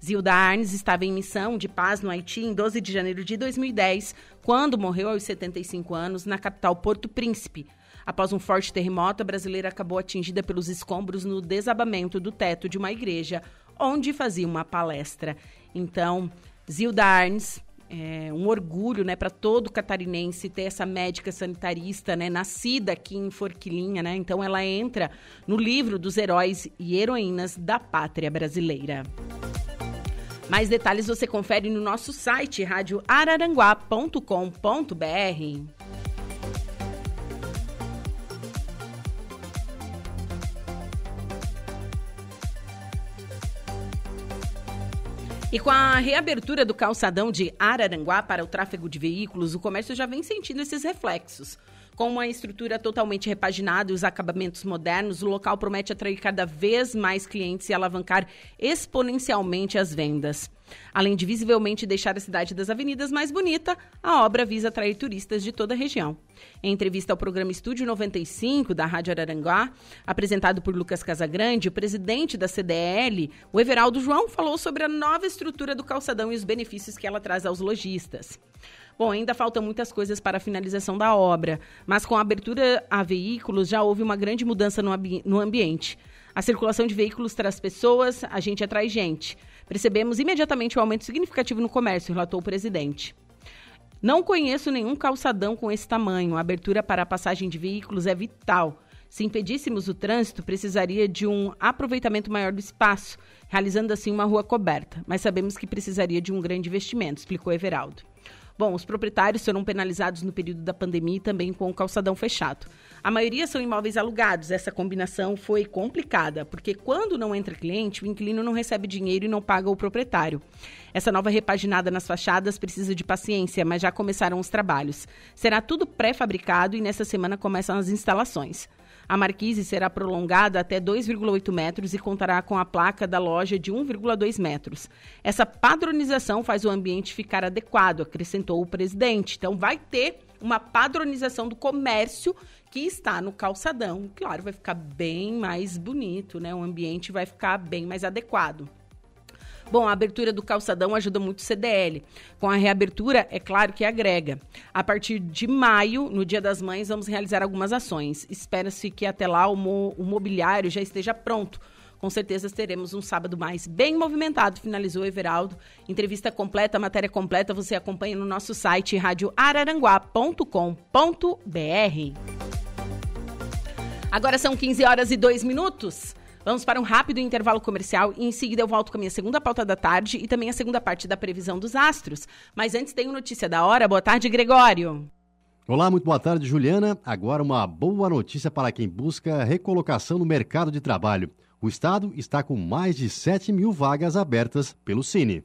Zilda Arnes estava em missão de paz no Haiti em 12 de janeiro de 2010, quando morreu aos 75 anos na capital Porto Príncipe. Após um forte terremoto, a brasileira acabou atingida pelos escombros no desabamento do teto de uma igreja, onde fazia uma palestra. Então, Zilda Arnes, é um orgulho, né, para todo catarinense ter essa médica sanitarista, né, nascida aqui em Forquilinha, né? Então ela entra no livro dos heróis e heroínas da pátria brasileira. Mais detalhes você confere no nosso site radioararanguá.com.br. E com a reabertura do calçadão de Araranguá para o tráfego de veículos, o comércio já vem sentindo esses reflexos. Com uma estrutura totalmente repaginada e os acabamentos modernos, o local promete atrair cada vez mais clientes e alavancar exponencialmente as vendas. Além de visivelmente deixar a cidade das avenidas mais bonita, a obra visa atrair turistas de toda a região. Em entrevista ao programa Estúdio 95 da Rádio Araranguá, apresentado por Lucas Casagrande, o presidente da CDL, o Everaldo João, falou sobre a nova estrutura do calçadão e os benefícios que ela traz aos lojistas. Bom, ainda faltam muitas coisas para a finalização da obra, mas com a abertura a veículos já houve uma grande mudança no, ambi no ambiente. A circulação de veículos traz pessoas, a gente atrai gente. Percebemos imediatamente um aumento significativo no comércio, relatou o presidente. Não conheço nenhum calçadão com esse tamanho. A abertura para a passagem de veículos é vital. Se impedíssemos o trânsito, precisaria de um aproveitamento maior do espaço, realizando assim uma rua coberta. Mas sabemos que precisaria de um grande investimento, explicou Everaldo. Bom, os proprietários serão penalizados no período da pandemia e também com o calçadão fechado. A maioria são imóveis alugados. Essa combinação foi complicada, porque quando não entra cliente, o inquilino não recebe dinheiro e não paga o proprietário. Essa nova repaginada nas fachadas precisa de paciência, mas já começaram os trabalhos. Será tudo pré-fabricado e nessa semana começam as instalações. A marquise será prolongada até 2,8 metros e contará com a placa da loja de 1,2 metros. Essa padronização faz o ambiente ficar adequado, acrescentou o presidente. Então, vai ter uma padronização do comércio que está no calçadão. Claro, vai ficar bem mais bonito, né? O ambiente vai ficar bem mais adequado. Bom, a abertura do calçadão ajuda muito o CDL. Com a reabertura, é claro que agrega. A partir de maio, no Dia das Mães, vamos realizar algumas ações. Espera-se que até lá o, mo o mobiliário já esteja pronto. Com certeza teremos um sábado mais bem movimentado, finalizou Everaldo. Entrevista completa, matéria completa, você acompanha no nosso site radioararanguá.com.br. Agora são 15 horas e 2 minutos. Vamos para um rápido intervalo comercial e em seguida eu volto com a minha segunda pauta da tarde e também a segunda parte da previsão dos astros. Mas antes tem notícia da hora. Boa tarde, Gregório. Olá, muito boa tarde, Juliana. Agora uma boa notícia para quem busca recolocação no mercado de trabalho. O Estado está com mais de 7 mil vagas abertas pelo Cine.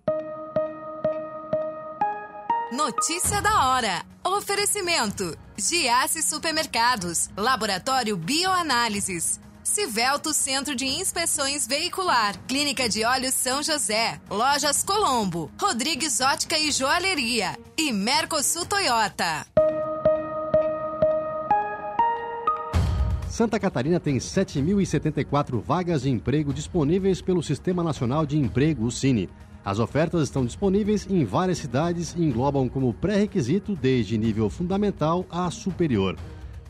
Notícia da hora. Oferecimento: Giasse Supermercados, Laboratório Bioanálises, Civelto Centro de Inspeções Veicular, Clínica de Olhos São José, Lojas Colombo, Rodrigues Ótica e Joalheria e Mercosul Toyota. Santa Catarina tem 7.074 vagas de emprego disponíveis pelo Sistema Nacional de Emprego, o Cine. As ofertas estão disponíveis em várias cidades e englobam como pré-requisito desde nível fundamental a superior.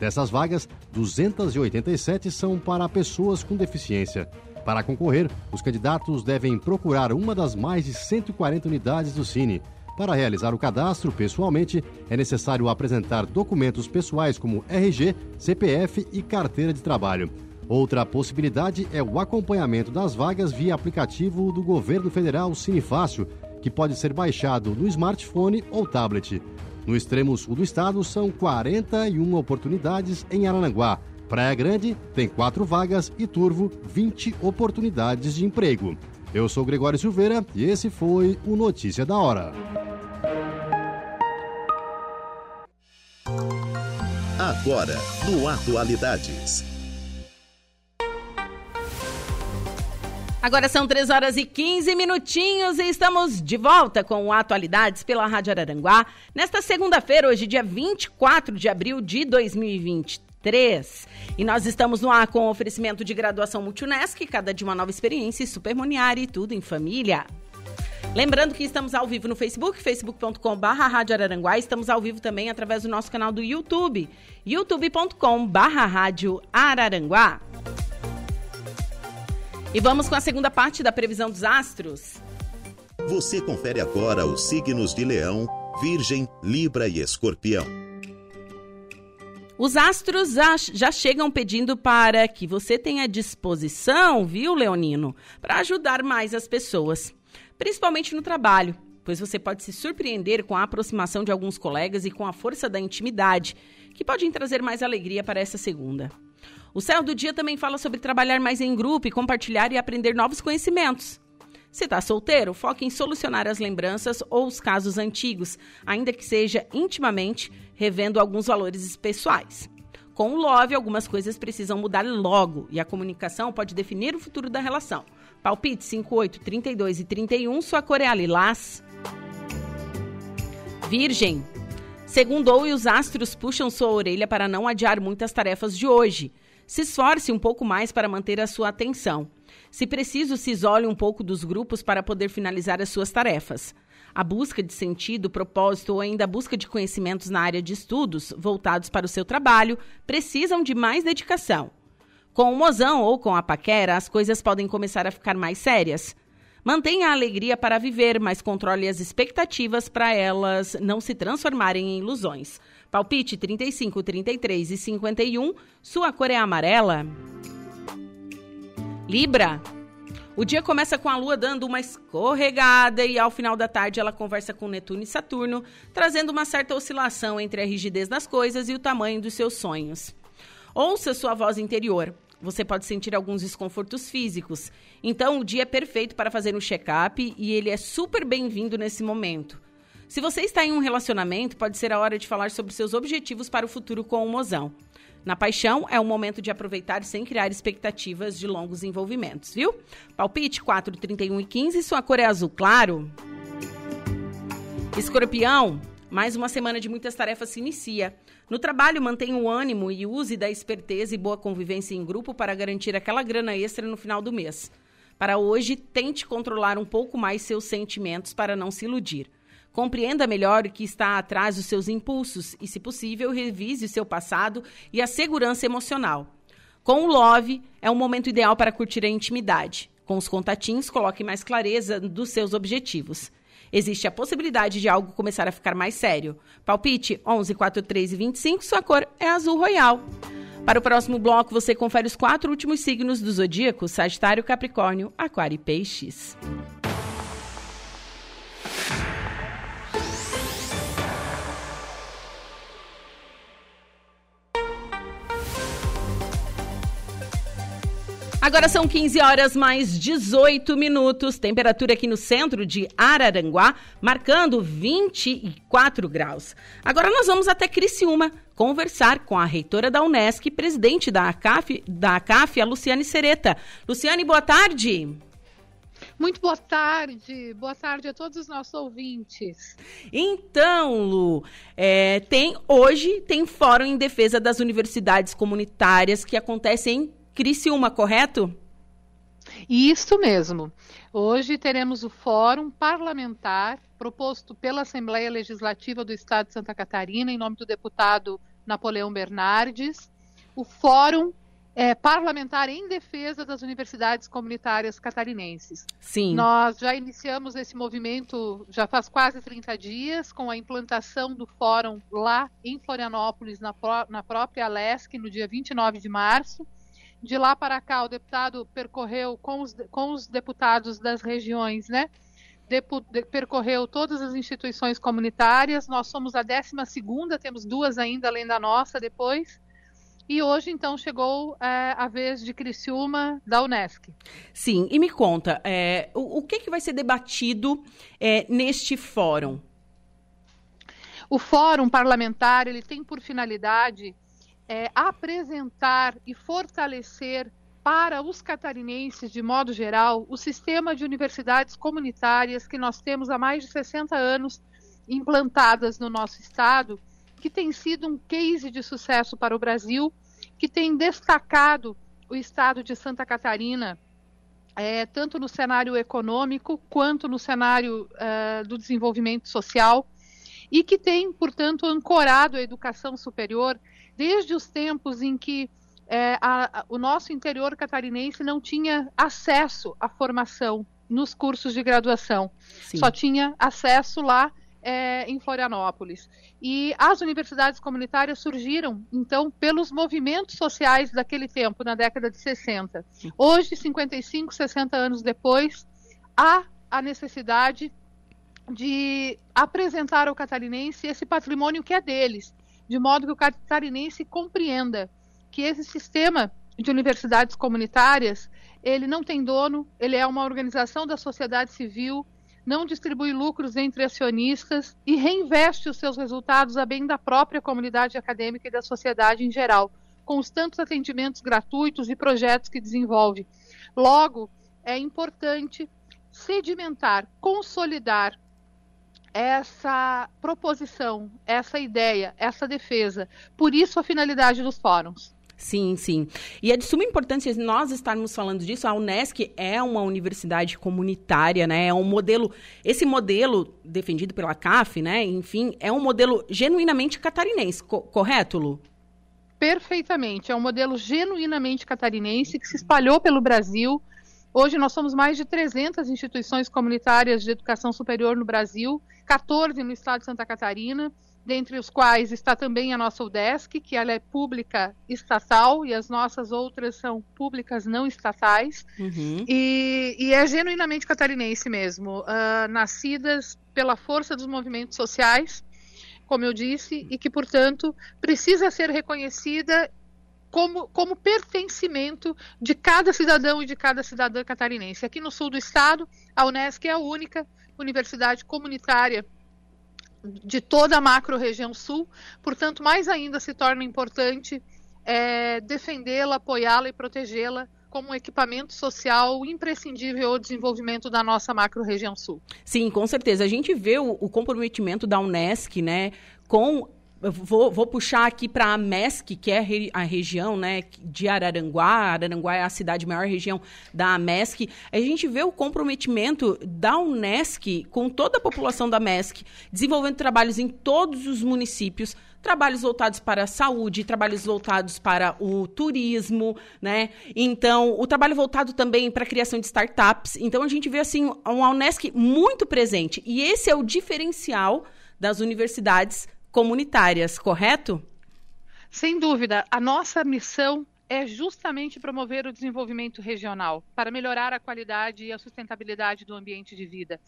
Dessas vagas, 287 são para pessoas com deficiência. Para concorrer, os candidatos devem procurar uma das mais de 140 unidades do Cine. Para realizar o cadastro pessoalmente, é necessário apresentar documentos pessoais como RG, CPF e carteira de trabalho. Outra possibilidade é o acompanhamento das vagas via aplicativo do governo federal Cinefácil, que pode ser baixado no smartphone ou tablet. No extremo sul do estado, são 41 oportunidades em Arananguá. Praia Grande tem quatro vagas e Turvo, 20 oportunidades de emprego. Eu sou Gregório Silveira e esse foi o Notícia da Hora. Agora, no Atualidades. Agora são 3 horas e 15 minutinhos e estamos de volta com Atualidades pela Rádio Araranguá. Nesta segunda-feira, hoje, dia 24 de abril de 2023. E nós estamos no ar com oferecimento de graduação Multunesc, cada de uma nova experiência, Supermoniar e tudo em família. Lembrando que estamos ao vivo no Facebook, facebook.com.br Rádio Araranguá. Estamos ao vivo também através do nosso canal do YouTube, youtube.com.br Rádio Araranguá. E vamos com a segunda parte da previsão dos astros. Você confere agora os signos de Leão, Virgem, Libra e Escorpião. Os astros já chegam pedindo para que você tenha disposição, viu, Leonino, para ajudar mais as pessoas, principalmente no trabalho, pois você pode se surpreender com a aproximação de alguns colegas e com a força da intimidade, que podem trazer mais alegria para essa segunda. O céu do dia também fala sobre trabalhar mais em grupo e compartilhar e aprender novos conhecimentos. Se está solteiro, foque em solucionar as lembranças ou os casos antigos, ainda que seja intimamente, revendo alguns valores pessoais. Com o Love, algumas coisas precisam mudar logo e a comunicação pode definir o futuro da relação. Palpite 58, 32 e 31, sua cor é a lilás. Virgem. Segundou e os astros puxam sua orelha para não adiar muitas tarefas de hoje. Se esforce um pouco mais para manter a sua atenção. Se preciso, se isole um pouco dos grupos para poder finalizar as suas tarefas. A busca de sentido, propósito ou ainda a busca de conhecimentos na área de estudos voltados para o seu trabalho precisam de mais dedicação. Com o mozão ou com a paquera, as coisas podem começar a ficar mais sérias. Mantenha a alegria para viver, mas controle as expectativas para elas não se transformarem em ilusões. Palpite 35, 33 e 51. Sua cor é amarela. Libra. O dia começa com a Lua dando uma escorregada e ao final da tarde ela conversa com Netuno e Saturno, trazendo uma certa oscilação entre a rigidez das coisas e o tamanho dos seus sonhos. Ouça sua voz interior. Você pode sentir alguns desconfortos físicos. Então, o dia é perfeito para fazer um check-up e ele é super bem-vindo nesse momento. Se você está em um relacionamento, pode ser a hora de falar sobre seus objetivos para o futuro com o mozão. Na paixão, é o momento de aproveitar sem criar expectativas de longos envolvimentos, viu? Palpite 4, 31 e 15, sua cor é azul claro. Escorpião, mais uma semana de muitas tarefas se inicia. No trabalho, mantenha o ânimo e use da esperteza e boa convivência em grupo para garantir aquela grana extra no final do mês. Para hoje, tente controlar um pouco mais seus sentimentos para não se iludir. Compreenda melhor o que está atrás dos seus impulsos e, se possível, revise o seu passado e a segurança emocional. Com o Love, é um momento ideal para curtir a intimidade. Com os contatinhos, coloque mais clareza dos seus objetivos. Existe a possibilidade de algo começar a ficar mais sério. Palpite 11, 4, 3 e 25, sua cor é azul royal. Para o próximo bloco, você confere os quatro últimos signos do zodíaco: Sagitário, Capricórnio, Aquário e Peixes. Agora são 15 horas mais 18 minutos. Temperatura aqui no centro de Araranguá, marcando 24 graus. Agora nós vamos até Criciúma conversar com a reitora da Unesc, presidente da ACAF, da ACAF, a Luciane Sereta. Luciane, boa tarde. Muito boa tarde, boa tarde a todos os nossos ouvintes. Então, Lu, é, tem hoje tem fórum em defesa das universidades comunitárias que acontece em Criciúma, correto? Isso mesmo. Hoje teremos o Fórum Parlamentar proposto pela Assembleia Legislativa do Estado de Santa Catarina, em nome do deputado Napoleão Bernardes. O Fórum é, Parlamentar em Defesa das Universidades Comunitárias Catarinenses. Sim. Nós já iniciamos esse movimento já faz quase 30 dias, com a implantação do Fórum lá em Florianópolis, na, na própria Alesc, no dia 29 de março. De lá para cá, o deputado percorreu com os, com os deputados das regiões, né? Depo, de, percorreu todas as instituições comunitárias. Nós somos a 12 temos duas ainda além da nossa depois. E hoje, então, chegou é, a vez de Criciúma, da Unesc. Sim, e me conta, é, o, o, que, que vai ser debatido é, neste fórum? O fórum parlamentar ele tem por finalidade é, apresentar e fortalecer para os catarinenses, de modo geral, o sistema de universidades comunitárias que nós temos há mais de 60 anos implantadas no nosso estado, que tem sido um case de sucesso para o Brasil, que tem destacado o estado de Santa Catarina, é, tanto no cenário econômico quanto no cenário uh, do desenvolvimento social, e que tem, portanto, ancorado a educação superior desde os tempos em que é, a, a, o nosso interior catarinense não tinha acesso à formação nos cursos de graduação, Sim. só tinha acesso lá é, em Florianópolis. E as universidades comunitárias surgiram, então, pelos movimentos sociais daquele tempo, na década de 60. Hoje, 55, 60 anos depois, há a necessidade de apresentar ao catarinense esse patrimônio que é deles, de modo que o catarinense compreenda que esse sistema de universidades comunitárias, ele não tem dono, ele é uma organização da sociedade civil, não distribui lucros entre acionistas e reinveste os seus resultados a bem da própria comunidade acadêmica e da sociedade em geral, com os tantos atendimentos gratuitos e projetos que desenvolve. Logo, é importante sedimentar, consolidar essa proposição, essa ideia, essa defesa. Por isso a finalidade dos fóruns. Sim, sim. E é de suma importância nós estarmos falando disso. A Unesc é uma universidade comunitária, né? É um modelo. Esse modelo defendido pela CAF, né? Enfim, é um modelo genuinamente catarinense, co correto, Lu? Perfeitamente. É um modelo genuinamente catarinense que se espalhou pelo Brasil. Hoje nós somos mais de 300 instituições comunitárias de educação superior no Brasil 14 no estado de Santa Catarina, dentre os quais está também a nossa UDESC, que ela é pública estatal e as nossas outras são públicas não estatais. Uhum. E, e, é genuinamente catarinense mesmo, uh, nascidas pela força dos movimentos sociais, como eu disse, e que, portanto, precisa ser reconhecida como, como pertencimento de cada cidadão e de cada cidadã catarinense. Aqui no sul do estado, a Unesc é a única universidade comunitária de toda a macro-região sul, portanto, mais ainda se torna importante é, defendê-la, apoiá-la e protegê-la como um equipamento social imprescindível ao desenvolvimento da nossa macro-região sul. Sim, com certeza. A gente vê o, o comprometimento da Unesc né, com vou, vou, puxar aqui para a MESC, que é a região né, de Araranguá. Araranguá é a cidade maior região da MESC. A gente vê o comprometimento da Unesc com toda a população da MESC, desenvolvendo trabalhos em todos os municípios, trabalhos voltados para a saúde, trabalhos voltados para o turismo, né? Então, o trabalho voltado também para a criação de startups. Então, a gente vê assim uma Unesc muito presente. E esse é o diferencial das universidades comunitárias, correto? Sem dúvida. A nossa missão é justamente promover o desenvolvimento regional para melhorar a qualidade e a sustentabilidade do ambiente de vida.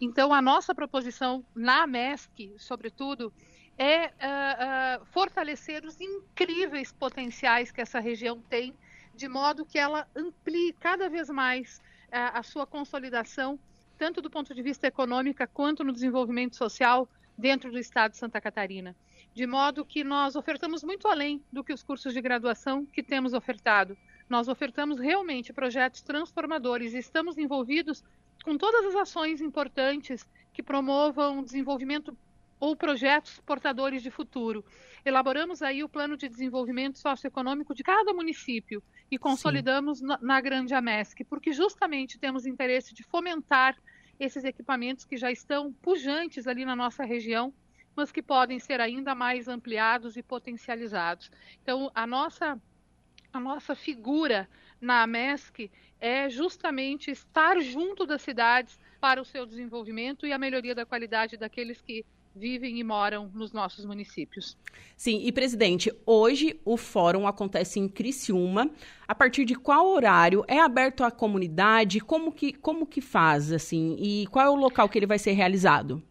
Então, a nossa proposição na MESC, sobretudo, é uh, uh, fortalecer os incríveis potenciais que essa região tem, de modo que ela amplie cada vez mais uh, a sua consolidação, tanto do ponto de vista econômico quanto no desenvolvimento social, dentro do estado de Santa Catarina. De modo que nós ofertamos muito além do que os cursos de graduação que temos ofertado. Nós ofertamos realmente projetos transformadores e estamos envolvidos com todas as ações importantes que promovam desenvolvimento ou projetos portadores de futuro. Elaboramos aí o plano de desenvolvimento socioeconômico de cada município e consolidamos na, na Grande Amesc, porque justamente temos interesse de fomentar esses equipamentos que já estão pujantes ali na nossa região, mas que podem ser ainda mais ampliados e potencializados. Então, a nossa, a nossa figura na AMESC é justamente estar junto das cidades para o seu desenvolvimento e a melhoria da qualidade daqueles que vivem e moram nos nossos municípios. Sim, e presidente, hoje o fórum acontece em Criciúma. A partir de qual horário é aberto à comunidade? Como que como que faz assim? E qual é o local que ele vai ser realizado?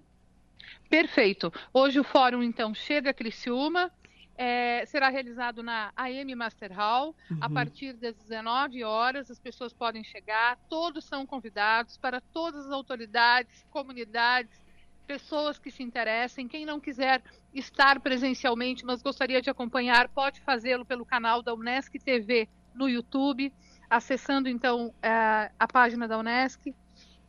Perfeito. Hoje o fórum então chega a Criciúma. É, será realizado na AM Master Hall uhum. a partir das 19 horas. As pessoas podem chegar, todos são convidados para todas as autoridades, comunidades, pessoas que se interessem. Quem não quiser estar presencialmente, mas gostaria de acompanhar, pode fazê-lo pelo canal da Unesc TV no YouTube, acessando então é, a página da Unesc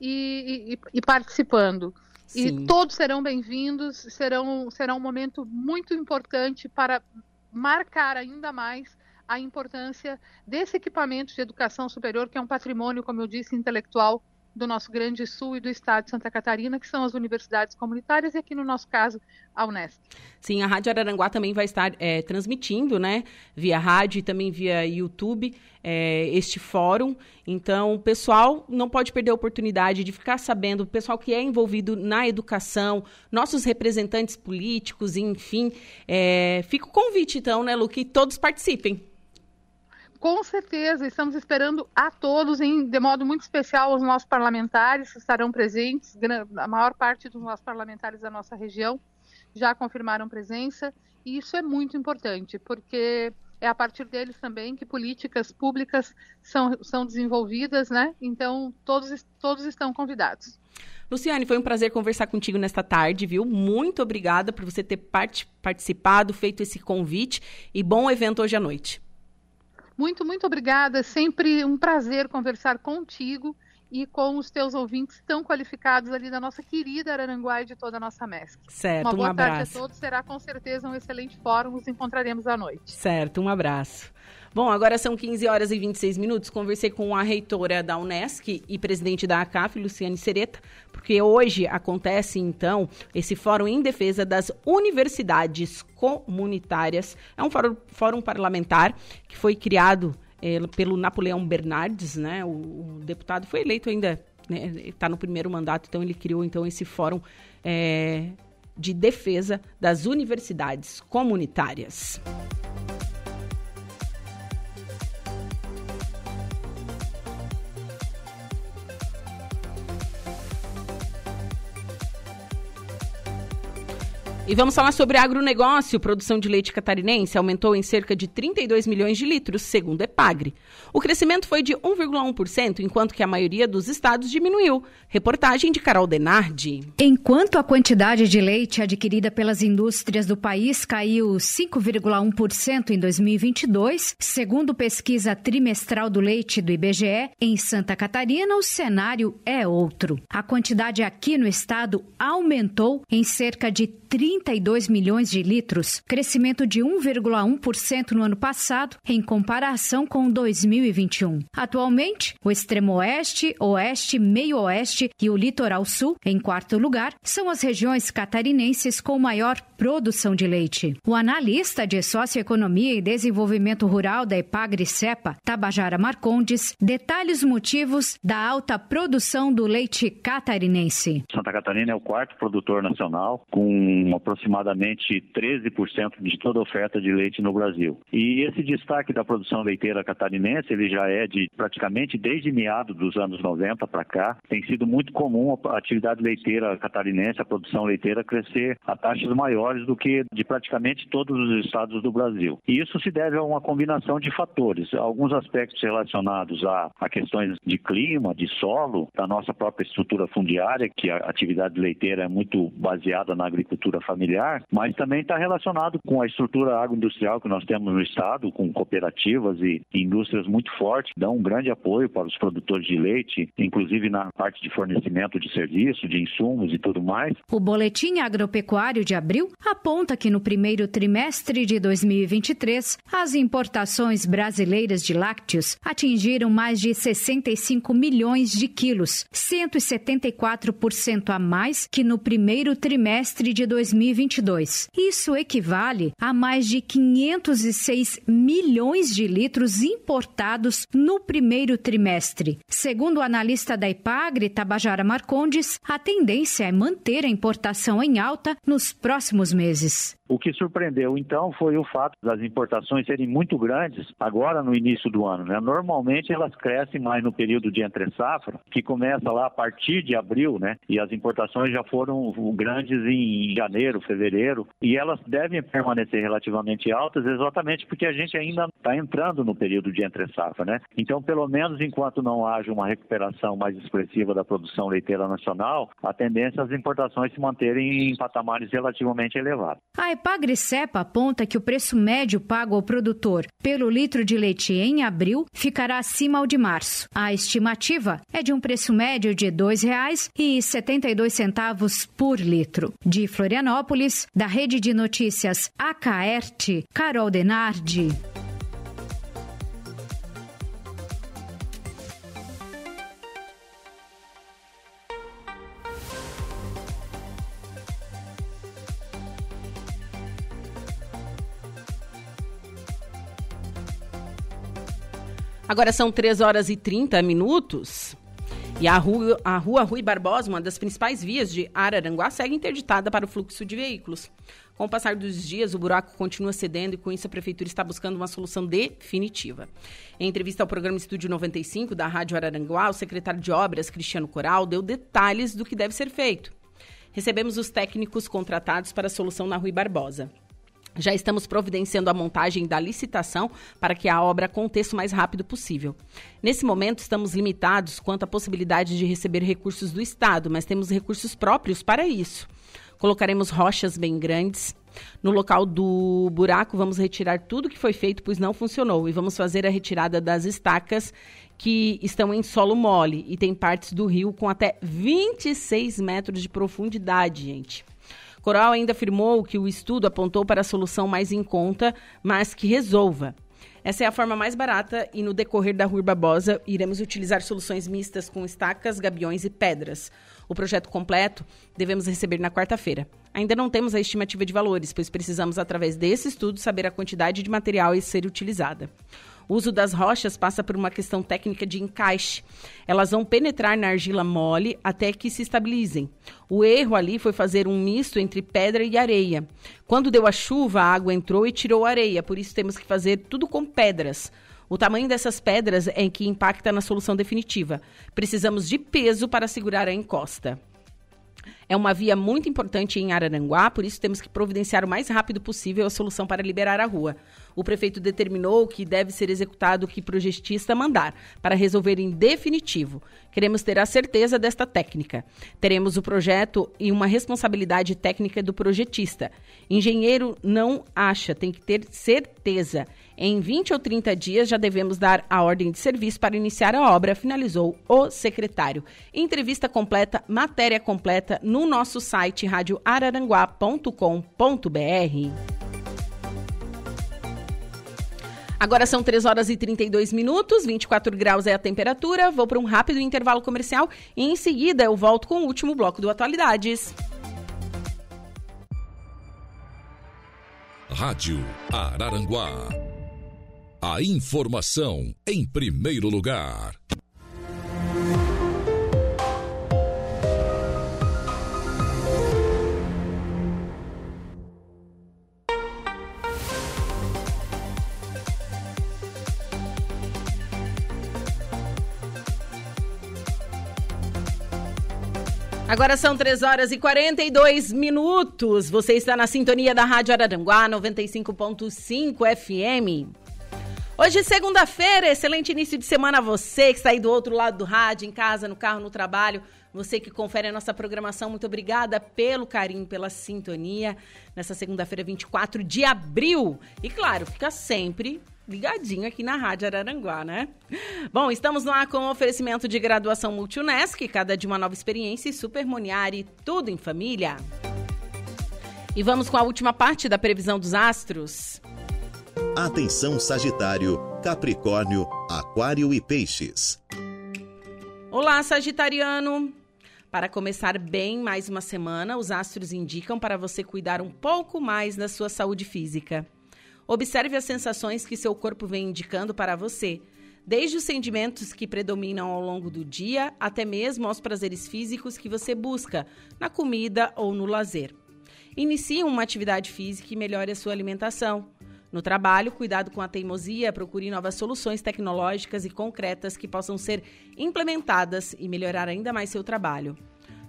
e, e, e participando. Sim. E todos serão bem-vindos, serão, será um momento muito importante para marcar ainda mais a importância desse equipamento de educação superior, que é um patrimônio, como eu disse, intelectual do nosso Grande Sul e do Estado de Santa Catarina, que são as universidades comunitárias, e aqui no nosso caso, a Unesp. Sim, a Rádio Araranguá também vai estar é, transmitindo, né, via rádio e também via YouTube, é, este fórum. Então, o pessoal não pode perder a oportunidade de ficar sabendo, o pessoal que é envolvido na educação, nossos representantes políticos, enfim. É, fica o convite, então, né, Lu, que todos participem. Com certeza, estamos esperando a todos, em, de modo muito especial, os nossos parlamentares que estarão presentes, a maior parte dos nossos parlamentares da nossa região já confirmaram presença, e isso é muito importante, porque é a partir deles também que políticas públicas são, são desenvolvidas, né? Então, todos, todos estão convidados. Luciane, foi um prazer conversar contigo nesta tarde, viu? Muito obrigada por você ter part participado, feito esse convite e bom evento hoje à noite. Muito, muito obrigada. É sempre um prazer conversar contigo e com os teus ouvintes tão qualificados ali da nossa querida Araranguá e de toda a nossa mescla. Certo, Uma boa um tarde a todos. Será com certeza um excelente fórum. Nos encontraremos à noite. Certo, um abraço. Bom, agora são 15 horas e 26 minutos. Conversei com a reitora da Unesc e presidente da ACAF, Luciane Sereta, porque hoje acontece, então, esse fórum em defesa das universidades comunitárias. É um fórum, fórum parlamentar que foi criado é, pelo Napoleão Bernardes, né? O, o deputado foi eleito ainda, está né, no primeiro mandato, então ele criou então esse fórum é, de defesa das universidades comunitárias. E vamos falar sobre agronegócio. Produção de leite catarinense aumentou em cerca de 32 milhões de litros, segundo Epagre. O crescimento foi de 1,1%, enquanto que a maioria dos estados diminuiu. Reportagem de Carol Denardi. Enquanto a quantidade de leite adquirida pelas indústrias do país caiu 5,1% em 2022, segundo pesquisa trimestral do leite do IBGE, em Santa Catarina o cenário é outro. A quantidade aqui no estado aumentou em cerca de 30 32 milhões de litros, crescimento de 1,1% no ano passado, em comparação com 2021. Atualmente, o extremo oeste, oeste, meio-oeste e o litoral sul, em quarto lugar, são as regiões catarinenses com maior produção de leite. O analista de Socioeconomia e Desenvolvimento Rural da Epagri-Cepa, Tabajara Marcondes, detalha os motivos da alta produção do leite catarinense. Santa Catarina é o quarto produtor nacional, com aproximadamente 13% de toda a oferta de leite no Brasil. E esse destaque da produção leiteira catarinense, ele já é de praticamente desde meados dos anos 90 para cá, tem sido muito comum a atividade leiteira catarinense, a produção leiteira crescer a taxas maiores do que de praticamente todos os estados do Brasil. E isso se deve a uma combinação de fatores, alguns aspectos relacionados a, a questões de clima, de solo, da nossa própria estrutura fundiária, que a atividade leiteira é muito baseada na agricultura familiar, mas também está relacionado com a estrutura agroindustrial que nós temos no estado, com cooperativas e indústrias muito fortes, dão um grande apoio para os produtores de leite, inclusive na parte de fornecimento de serviço, de insumos e tudo mais. O Boletim Agropecuário de abril aponta que no primeiro trimestre de 2023, as importações brasileiras de lácteos atingiram mais de 65 milhões de quilos, 174% a mais que no primeiro trimestre de 2022. Isso equivale a mais de 506 milhões de litros importados no primeiro trimestre. Segundo o analista da Ipagre, Tabajara Marcondes, a tendência é manter a importação em alta nos próximos meses. O que surpreendeu, então, foi o fato das importações serem muito grandes agora no início do ano. Né? Normalmente elas crescem mais no período de entre-safra, que começa lá a partir de abril, né? E as importações já foram grandes em janeiro, fevereiro, e elas devem permanecer relativamente altas exatamente porque a gente ainda está entrando no período de entre-safra, né? Então, pelo menos enquanto não haja uma recuperação mais expressiva da produção leiteira nacional, a tendência é as importações se manterem em patamares relativamente elevados. A Epagri-Cepa aponta que o preço médio pago ao produtor pelo litro de leite em abril ficará acima ao de março. A estimativa é de um preço médio de R$ 2,72 por litro. De Florianópolis, da Rede de Notícias Acaerte, Carol Denardi. Agora são 3 horas e 30 minutos. E a rua, a rua Rui Barbosa, uma das principais vias de Araranguá, segue interditada para o fluxo de veículos. Com o passar dos dias, o buraco continua cedendo e com isso a prefeitura está buscando uma solução definitiva. Em entrevista ao programa Estúdio 95 da Rádio Araranguá, o secretário de Obras, Cristiano Coral, deu detalhes do que deve ser feito. Recebemos os técnicos contratados para a solução na Rui Barbosa. Já estamos providenciando a montagem da licitação para que a obra aconteça o mais rápido possível. Nesse momento, estamos limitados quanto à possibilidade de receber recursos do Estado, mas temos recursos próprios para isso. Colocaremos rochas bem grandes. No local do buraco, vamos retirar tudo que foi feito, pois não funcionou, e vamos fazer a retirada das estacas que estão em solo mole e tem partes do rio com até 26 metros de profundidade, gente. Coral ainda afirmou que o estudo apontou para a solução mais em conta, mas que resolva. Essa é a forma mais barata e no decorrer da Rua Barbosa iremos utilizar soluções mistas com estacas, gabiões e pedras. O projeto completo devemos receber na quarta-feira. Ainda não temos a estimativa de valores, pois precisamos, através desse estudo, saber a quantidade de material a ser utilizada. O uso das rochas passa por uma questão técnica de encaixe. Elas vão penetrar na argila mole até que se estabilizem. O erro ali foi fazer um misto entre pedra e areia. Quando deu a chuva, a água entrou e tirou a areia, por isso temos que fazer tudo com pedras. O tamanho dessas pedras é que impacta na solução definitiva. Precisamos de peso para segurar a encosta. É uma via muito importante em Araranguá, por isso temos que providenciar o mais rápido possível a solução para liberar a rua. O prefeito determinou que deve ser executado o que projetista mandar, para resolver em definitivo. Queremos ter a certeza desta técnica. Teremos o projeto e uma responsabilidade técnica do projetista. Engenheiro não acha, tem que ter certeza. Em 20 ou 30 dias já devemos dar a ordem de serviço para iniciar a obra, finalizou o secretário. Entrevista completa, matéria completa no nosso site radioararanguá.com.br. Agora são 3 horas e 32 minutos, 24 graus é a temperatura. Vou para um rápido intervalo comercial e em seguida eu volto com o último bloco do Atualidades. Rádio Araranguá. A informação em primeiro lugar. Agora são 3 horas e 42 minutos. Você está na sintonia da Rádio Araranguá 95.5 FM. Hoje, segunda-feira, excelente início de semana a você que está aí do outro lado do rádio, em casa, no carro, no trabalho. Você que confere a nossa programação, muito obrigada pelo carinho, pela sintonia. Nessa segunda-feira, 24 de abril. E claro, fica sempre ligadinho aqui na Rádio Araranguá, né? Bom, estamos lá com o oferecimento de graduação Multunesc, cada de uma nova experiência e Super Moniari, tudo em família. E vamos com a última parte da previsão dos astros. Atenção Sagitário, Capricórnio, Aquário e Peixes. Olá, Sagitariano. Para começar bem mais uma semana, os astros indicam para você cuidar um pouco mais da sua saúde física. Observe as sensações que seu corpo vem indicando para você, desde os sentimentos que predominam ao longo do dia até mesmo aos prazeres físicos que você busca na comida ou no lazer. Inicie uma atividade física e melhore a sua alimentação. No trabalho, cuidado com a teimosia, procure novas soluções tecnológicas e concretas que possam ser implementadas e melhorar ainda mais seu trabalho.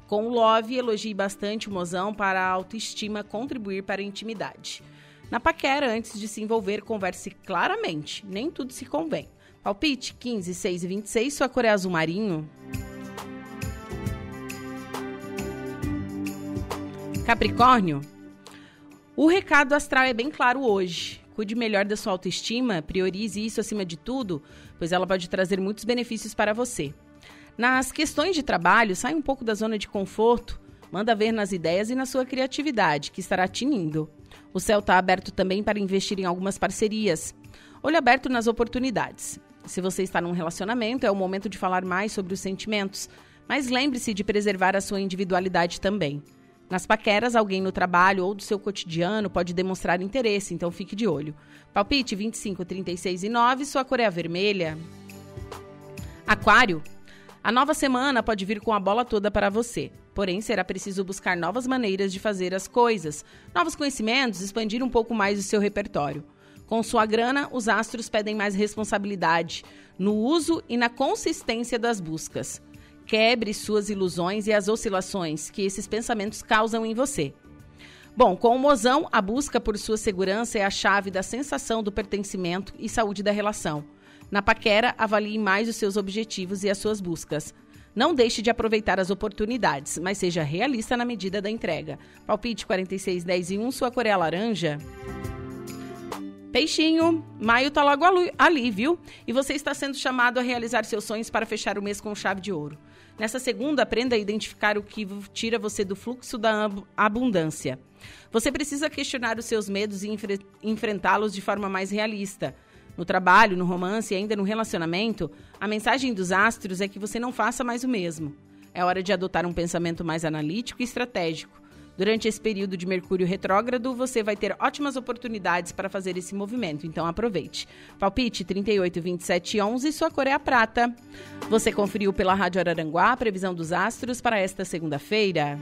Com o Love, elogie bastante o mozão para a autoestima contribuir para a intimidade. Na paquera, antes de se envolver, converse claramente. Nem tudo se convém. Palpite 15, 6 e 26, sua cor é azul marinho. Capricórnio, o recado astral é bem claro hoje. Cuide melhor da sua autoestima, priorize isso acima de tudo, pois ela pode trazer muitos benefícios para você. Nas questões de trabalho, sai um pouco da zona de conforto, manda ver nas ideias e na sua criatividade, que estará tinindo. O céu está aberto também para investir em algumas parcerias. Olho aberto nas oportunidades. Se você está num relacionamento, é o momento de falar mais sobre os sentimentos, mas lembre-se de preservar a sua individualidade também. Nas paqueras, alguém no trabalho ou do seu cotidiano pode demonstrar interesse, então fique de olho. Palpite 25, 36 e 9, sua cor é a vermelha. Aquário, a nova semana pode vir com a bola toda para você. Porém, será preciso buscar novas maneiras de fazer as coisas, novos conhecimentos, expandir um pouco mais o seu repertório. Com sua grana, os astros pedem mais responsabilidade no uso e na consistência das buscas. Quebre suas ilusões e as oscilações que esses pensamentos causam em você. Bom, com o mozão, a busca por sua segurança é a chave da sensação do pertencimento e saúde da relação. Na paquera, avalie mais os seus objetivos e as suas buscas. Não deixe de aproveitar as oportunidades, mas seja realista na medida da entrega. Palpite 46, 10 e 1, sua cor é laranja. Peixinho, maio tá logo ali, viu? E você está sendo chamado a realizar seus sonhos para fechar o mês com chave de ouro. Nessa segunda, aprenda a identificar o que tira você do fluxo da abundância. Você precisa questionar os seus medos e enfrentá-los de forma mais realista. No trabalho, no romance e ainda no relacionamento, a mensagem dos astros é que você não faça mais o mesmo. É hora de adotar um pensamento mais analítico e estratégico. Durante esse período de Mercúrio retrógrado, você vai ter ótimas oportunidades para fazer esse movimento, então aproveite. Palpite 38, 27 e 11, sua cor é a prata. Você conferiu pela Rádio Araranguá a previsão dos astros para esta segunda-feira.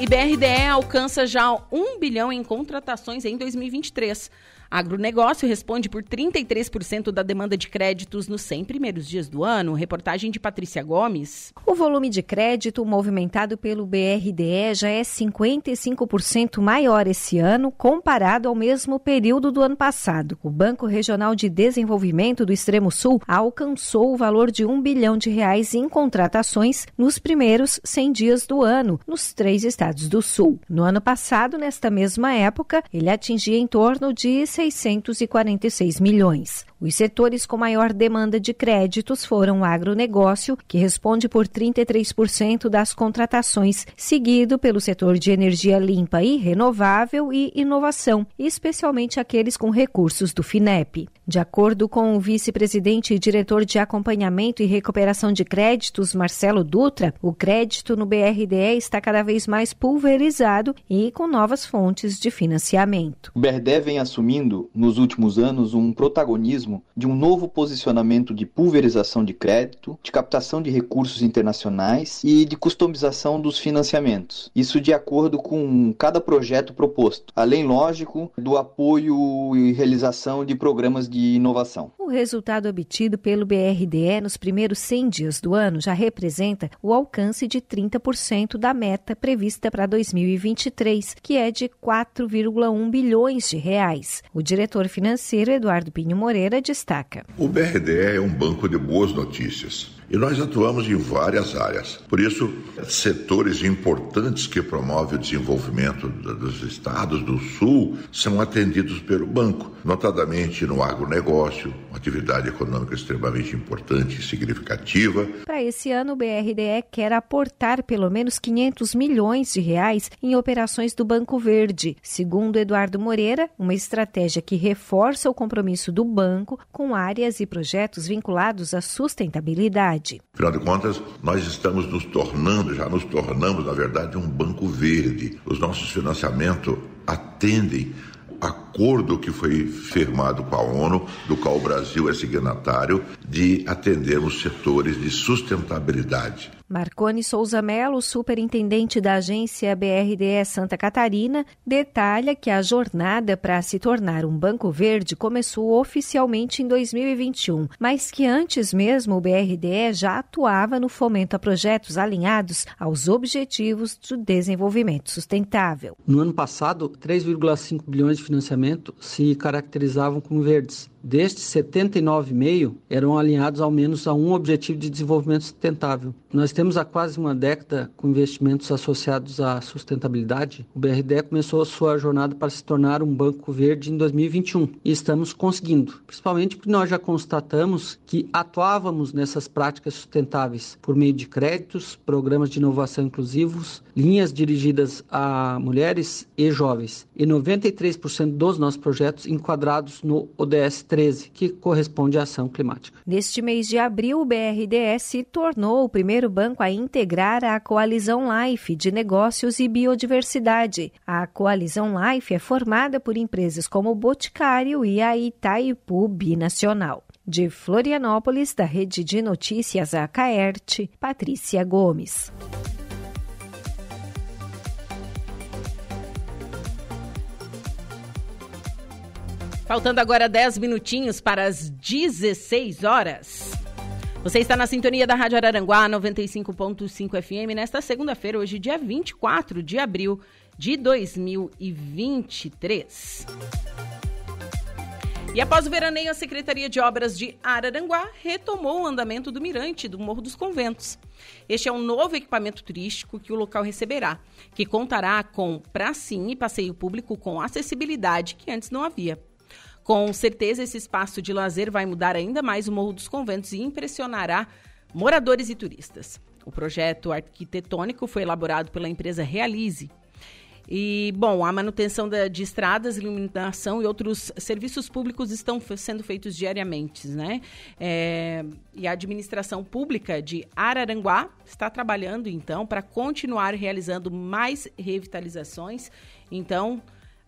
E BRDE alcança já 1 bilhão em contratações em 2023. Agronegócio responde por 33% da demanda de créditos nos 100 primeiros dias do ano. Reportagem de Patrícia Gomes. O volume de crédito movimentado pelo BRDE já é 55% maior esse ano comparado ao mesmo período do ano passado. O Banco Regional de Desenvolvimento do Extremo Sul alcançou o valor de 1 bilhão de reais em contratações nos primeiros 100 dias do ano, nos três estados do Sul. No ano passado, nesta mesma época, ele atingia em torno de 646 milhões. Os setores com maior demanda de créditos foram o agronegócio, que responde por 33% das contratações, seguido pelo setor de energia limpa e renovável e inovação, especialmente aqueles com recursos do FINEP. De acordo com o vice-presidente e diretor de acompanhamento e recuperação de créditos, Marcelo Dutra, o crédito no BRDE está cada vez mais pulverizado e com novas fontes de financiamento. O BRDE vem assumindo, nos últimos anos, um protagonismo de um novo posicionamento de pulverização de crédito, de captação de recursos internacionais e de customização dos financiamentos. Isso de acordo com cada projeto proposto, além, lógico, do apoio e realização de programas de inovação. O resultado obtido pelo BRDE nos primeiros 100 dias do ano já representa o alcance de 30% da meta prevista para 2023, que é de 4,1 bilhões de reais. O diretor financeiro Eduardo Pinho Moreira destaca. O BRDE é um banco de boas notícias. E nós atuamos em várias áreas. Por isso, setores importantes que promovem o desenvolvimento dos estados do Sul são atendidos pelo banco, notadamente no agronegócio, uma atividade econômica extremamente importante e significativa. Para esse ano, o BRDE quer aportar pelo menos 500 milhões de reais em operações do Banco Verde. Segundo Eduardo Moreira, uma estratégia que reforça o compromisso do banco com áreas e projetos vinculados à sustentabilidade verdade. Afinal de contas, nós estamos nos tornando, já nos tornamos, na verdade, um banco verde. Os nossos financiamentos atendem acordo que foi firmado com a ONU, do qual o Brasil é signatário, de atender os setores de sustentabilidade. Marcone Souza Melo, superintendente da agência BRDE Santa Catarina, detalha que a jornada para se tornar um banco verde começou oficialmente em 2021, mas que antes mesmo o BRDE já atuava no fomento a projetos alinhados aos objetivos do desenvolvimento sustentável. No ano passado, 3,5 bilhões de financiamento se caracterizavam como verdes. Destes, 79,5 eram alinhados ao menos a um objetivo de desenvolvimento sustentável. Nós temos há quase uma década com investimentos associados à sustentabilidade. O BRDE começou sua jornada para se tornar um banco verde em 2021 e estamos conseguindo, principalmente porque nós já constatamos que atuávamos nessas práticas sustentáveis por meio de créditos, programas de inovação inclusivos, linhas dirigidas a mulheres e jovens e 93% dos nossos projetos enquadrados no ODS 13, que corresponde à ação climática. Neste mês de abril, o BRDS se tornou o primeiro banco a integrar a Coalizão Life de Negócios e Biodiversidade. A Coalizão Life é formada por empresas como o Boticário e a Itaipu Binacional. De Florianópolis, da Rede de Notícias Acaerte, Patrícia Gomes. Faltando agora 10 minutinhos para as 16 horas. Você está na sintonia da Rádio Araranguá 95.5 FM nesta segunda-feira, hoje, dia 24 de abril de 2023. E após o veraneio, a Secretaria de Obras de Araranguá retomou o andamento do mirante do Morro dos Conventos. Este é um novo equipamento turístico que o local receberá, que contará com pracinha e passeio público com acessibilidade que antes não havia. Com certeza, esse espaço de lazer vai mudar ainda mais o Morro dos Conventos e impressionará moradores e turistas. O projeto arquitetônico foi elaborado pela empresa Realize. E, bom, a manutenção de estradas, iluminação e outros serviços públicos estão sendo feitos diariamente, né? É, e a administração pública de Araranguá está trabalhando, então, para continuar realizando mais revitalizações. Então,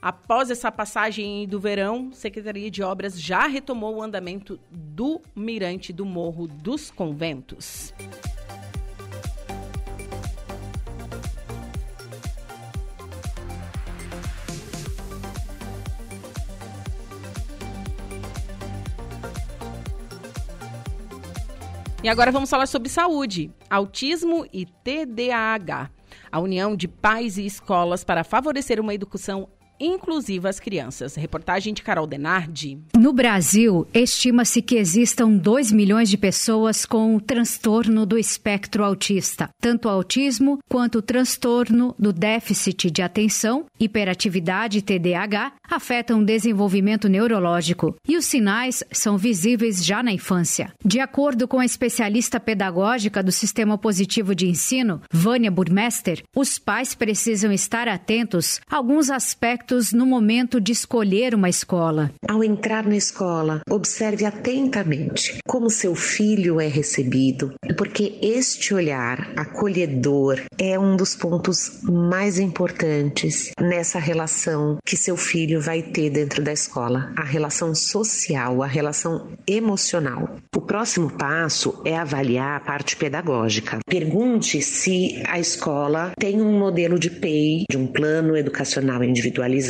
Após essa passagem do verão, a Secretaria de Obras já retomou o andamento do Mirante do Morro dos Conventos. E agora vamos falar sobre saúde, autismo e TDAH. A união de pais e escolas para favorecer uma educação inclusiva às crianças. Reportagem de Carol Denardi. No Brasil, estima-se que existam 2 milhões de pessoas com o transtorno do espectro autista. Tanto o autismo quanto o transtorno do déficit de atenção, hiperatividade TDAH, afetam o desenvolvimento neurológico e os sinais são visíveis já na infância. De acordo com a especialista pedagógica do Sistema Positivo de Ensino, Vânia Burmester, os pais precisam estar atentos a alguns aspectos no momento de escolher uma escola. Ao entrar na escola, observe atentamente como seu filho é recebido, porque este olhar acolhedor é um dos pontos mais importantes nessa relação que seu filho vai ter dentro da escola, a relação social, a relação emocional. O próximo passo é avaliar a parte pedagógica. Pergunte se a escola tem um modelo de PEI, de um plano educacional individualizado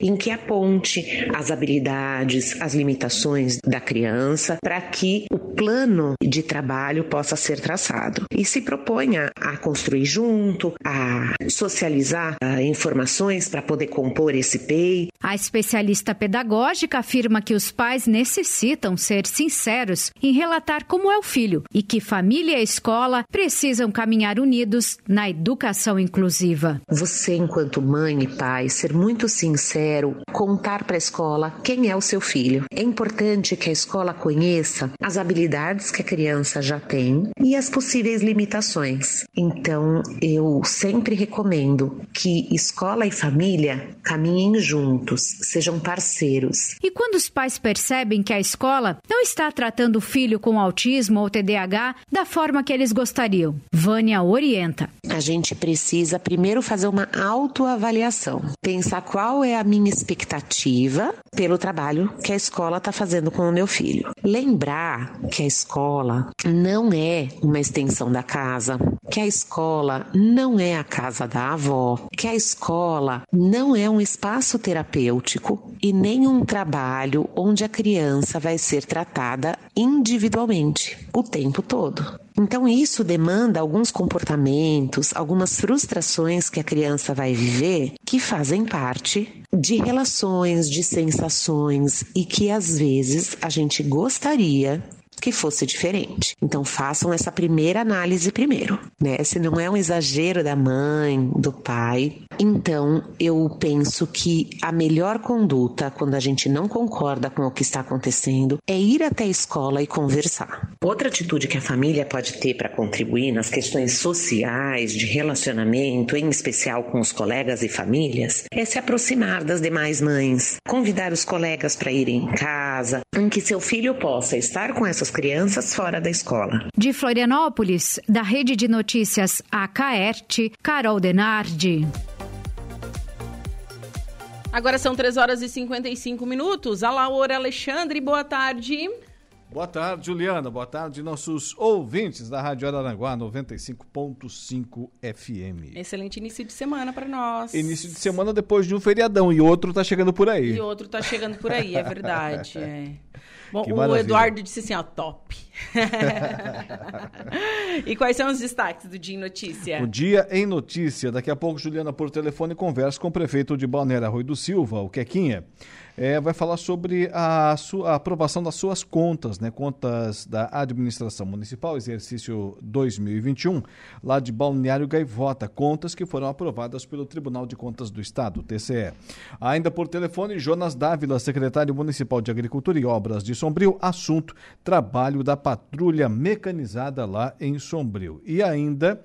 em que aponte as habilidades, as limitações da criança, para que o plano de trabalho possa ser traçado. E se proponha a construir junto, a socializar a, ah, informações para poder compor esse PEI. A especialista pedagógica afirma que os pais necessitam ser sinceros em relatar como é o filho e que família e escola precisam caminhar unidos na educação inclusiva. Você, enquanto mãe e pai, ser muito sincero, contar para a escola quem é o seu filho. É importante que a escola conheça as habilidades que a criança já tem e as possíveis limitações. Então, eu sempre recomendo que escola e família caminhem juntos, sejam parceiros. E quando os pais percebem que a escola não está tratando o filho com autismo ou TDAH da forma que eles gostariam? Vânia orienta. A gente precisa primeiro fazer uma autoavaliação, pensar qual é a minha expectativa pelo trabalho que a escola está fazendo com o meu filho. Lembrar que a escola não é uma extensão da casa, que a escola não é a casa da avó, que a escola não é um espaço terapêutico e nem um trabalho onde a criança vai ser tratada individualmente o tempo todo. Então, isso demanda alguns comportamentos, algumas frustrações que a criança vai viver que fazem parte de relações, de sensações e que às vezes a gente gostaria que fosse diferente. Então façam essa primeira análise primeiro, né? Se não é um exagero da mãe, do pai, então eu penso que a melhor conduta quando a gente não concorda com o que está acontecendo é ir até a escola e conversar. Outra atitude que a família pode ter para contribuir nas questões sociais, de relacionamento, em especial com os colegas e famílias, é se aproximar das demais mães, convidar os colegas para irem em casa, em que seu filho possa estar com essas crianças fora da escola. De Florianópolis, da Rede de Notícias AKERT, Carol Denardi. Agora são 3 horas e 55 minutos. A Laura Alexandre, boa tarde. Boa tarde, Juliana. Boa tarde, nossos ouvintes da Rádio Araranguá 95.5 FM. Excelente início de semana para nós. Início de semana depois de um feriadão e outro tá chegando por aí. E outro tá chegando por aí, é verdade. É. Bom, o Eduardo disse assim, ó, top. e quais são os destaques do Dia em Notícia? O Dia em Notícia. Daqui a pouco, Juliana, por telefone, conversa com o prefeito de Balneário Rui do Silva, o Quequinha é, vai falar sobre a, sua, a aprovação das suas contas, né? Contas da administração municipal, exercício 2021, lá de Balneário Gaivota, contas que foram aprovadas pelo Tribunal de Contas do Estado, TCE. Ainda por telefone, Jonas Dávila, secretário municipal de Agricultura e Obras de Sombrio, assunto trabalho da patrulha mecanizada lá em Sombrio. E ainda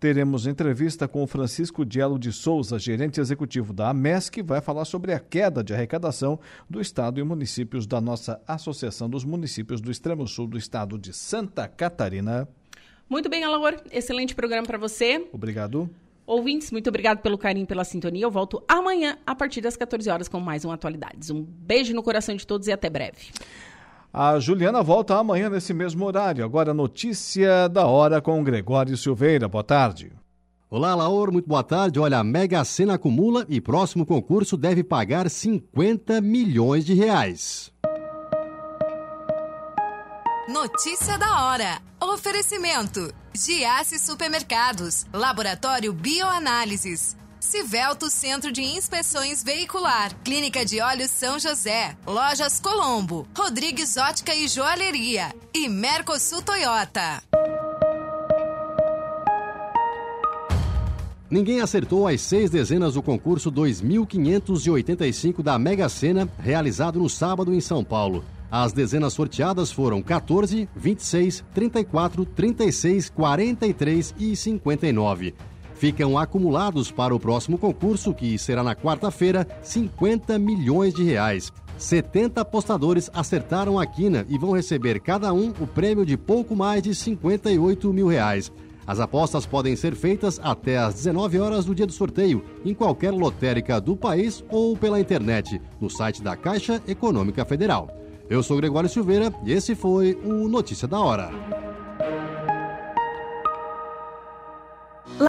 teremos entrevista com o Francisco Dielo de Souza, gerente executivo da AMES, que vai falar sobre a queda de arrecadação do Estado e municípios da nossa Associação dos Municípios do Extremo Sul do Estado de Santa Catarina. Muito bem, Alaor. Excelente programa para você. Obrigado. Ouvintes, muito obrigado pelo carinho, pela sintonia. Eu volto amanhã, a partir das 14 horas, com mais um Atualidades. Um beijo no coração de todos e até breve. A Juliana volta amanhã nesse mesmo horário. Agora, notícia da hora com Gregório Silveira. Boa tarde. Olá, Laor, muito boa tarde. Olha, a Mega Sena acumula e próximo concurso deve pagar 50 milhões de reais. Notícia da hora. Oferecimento: Giasse Supermercados, Laboratório Bioanálises. Civelto Centro de Inspeções Veicular, Clínica de Olhos São José, Lojas Colombo, Rodrigues Ótica e Joalheria e Mercosul Toyota. Ninguém acertou as seis dezenas do concurso 2585 da Mega Sena, realizado no sábado em São Paulo. As dezenas sorteadas foram 14, 26, 34, 36, 43 e 59. Ficam acumulados para o próximo concurso, que será na quarta-feira, 50 milhões de reais. 70 apostadores acertaram a quina e vão receber cada um o prêmio de pouco mais de 58 mil reais. As apostas podem ser feitas até às 19 horas do dia do sorteio, em qualquer lotérica do país ou pela internet, no site da Caixa Econômica Federal. Eu sou Gregório Silveira e esse foi o Notícia da Hora.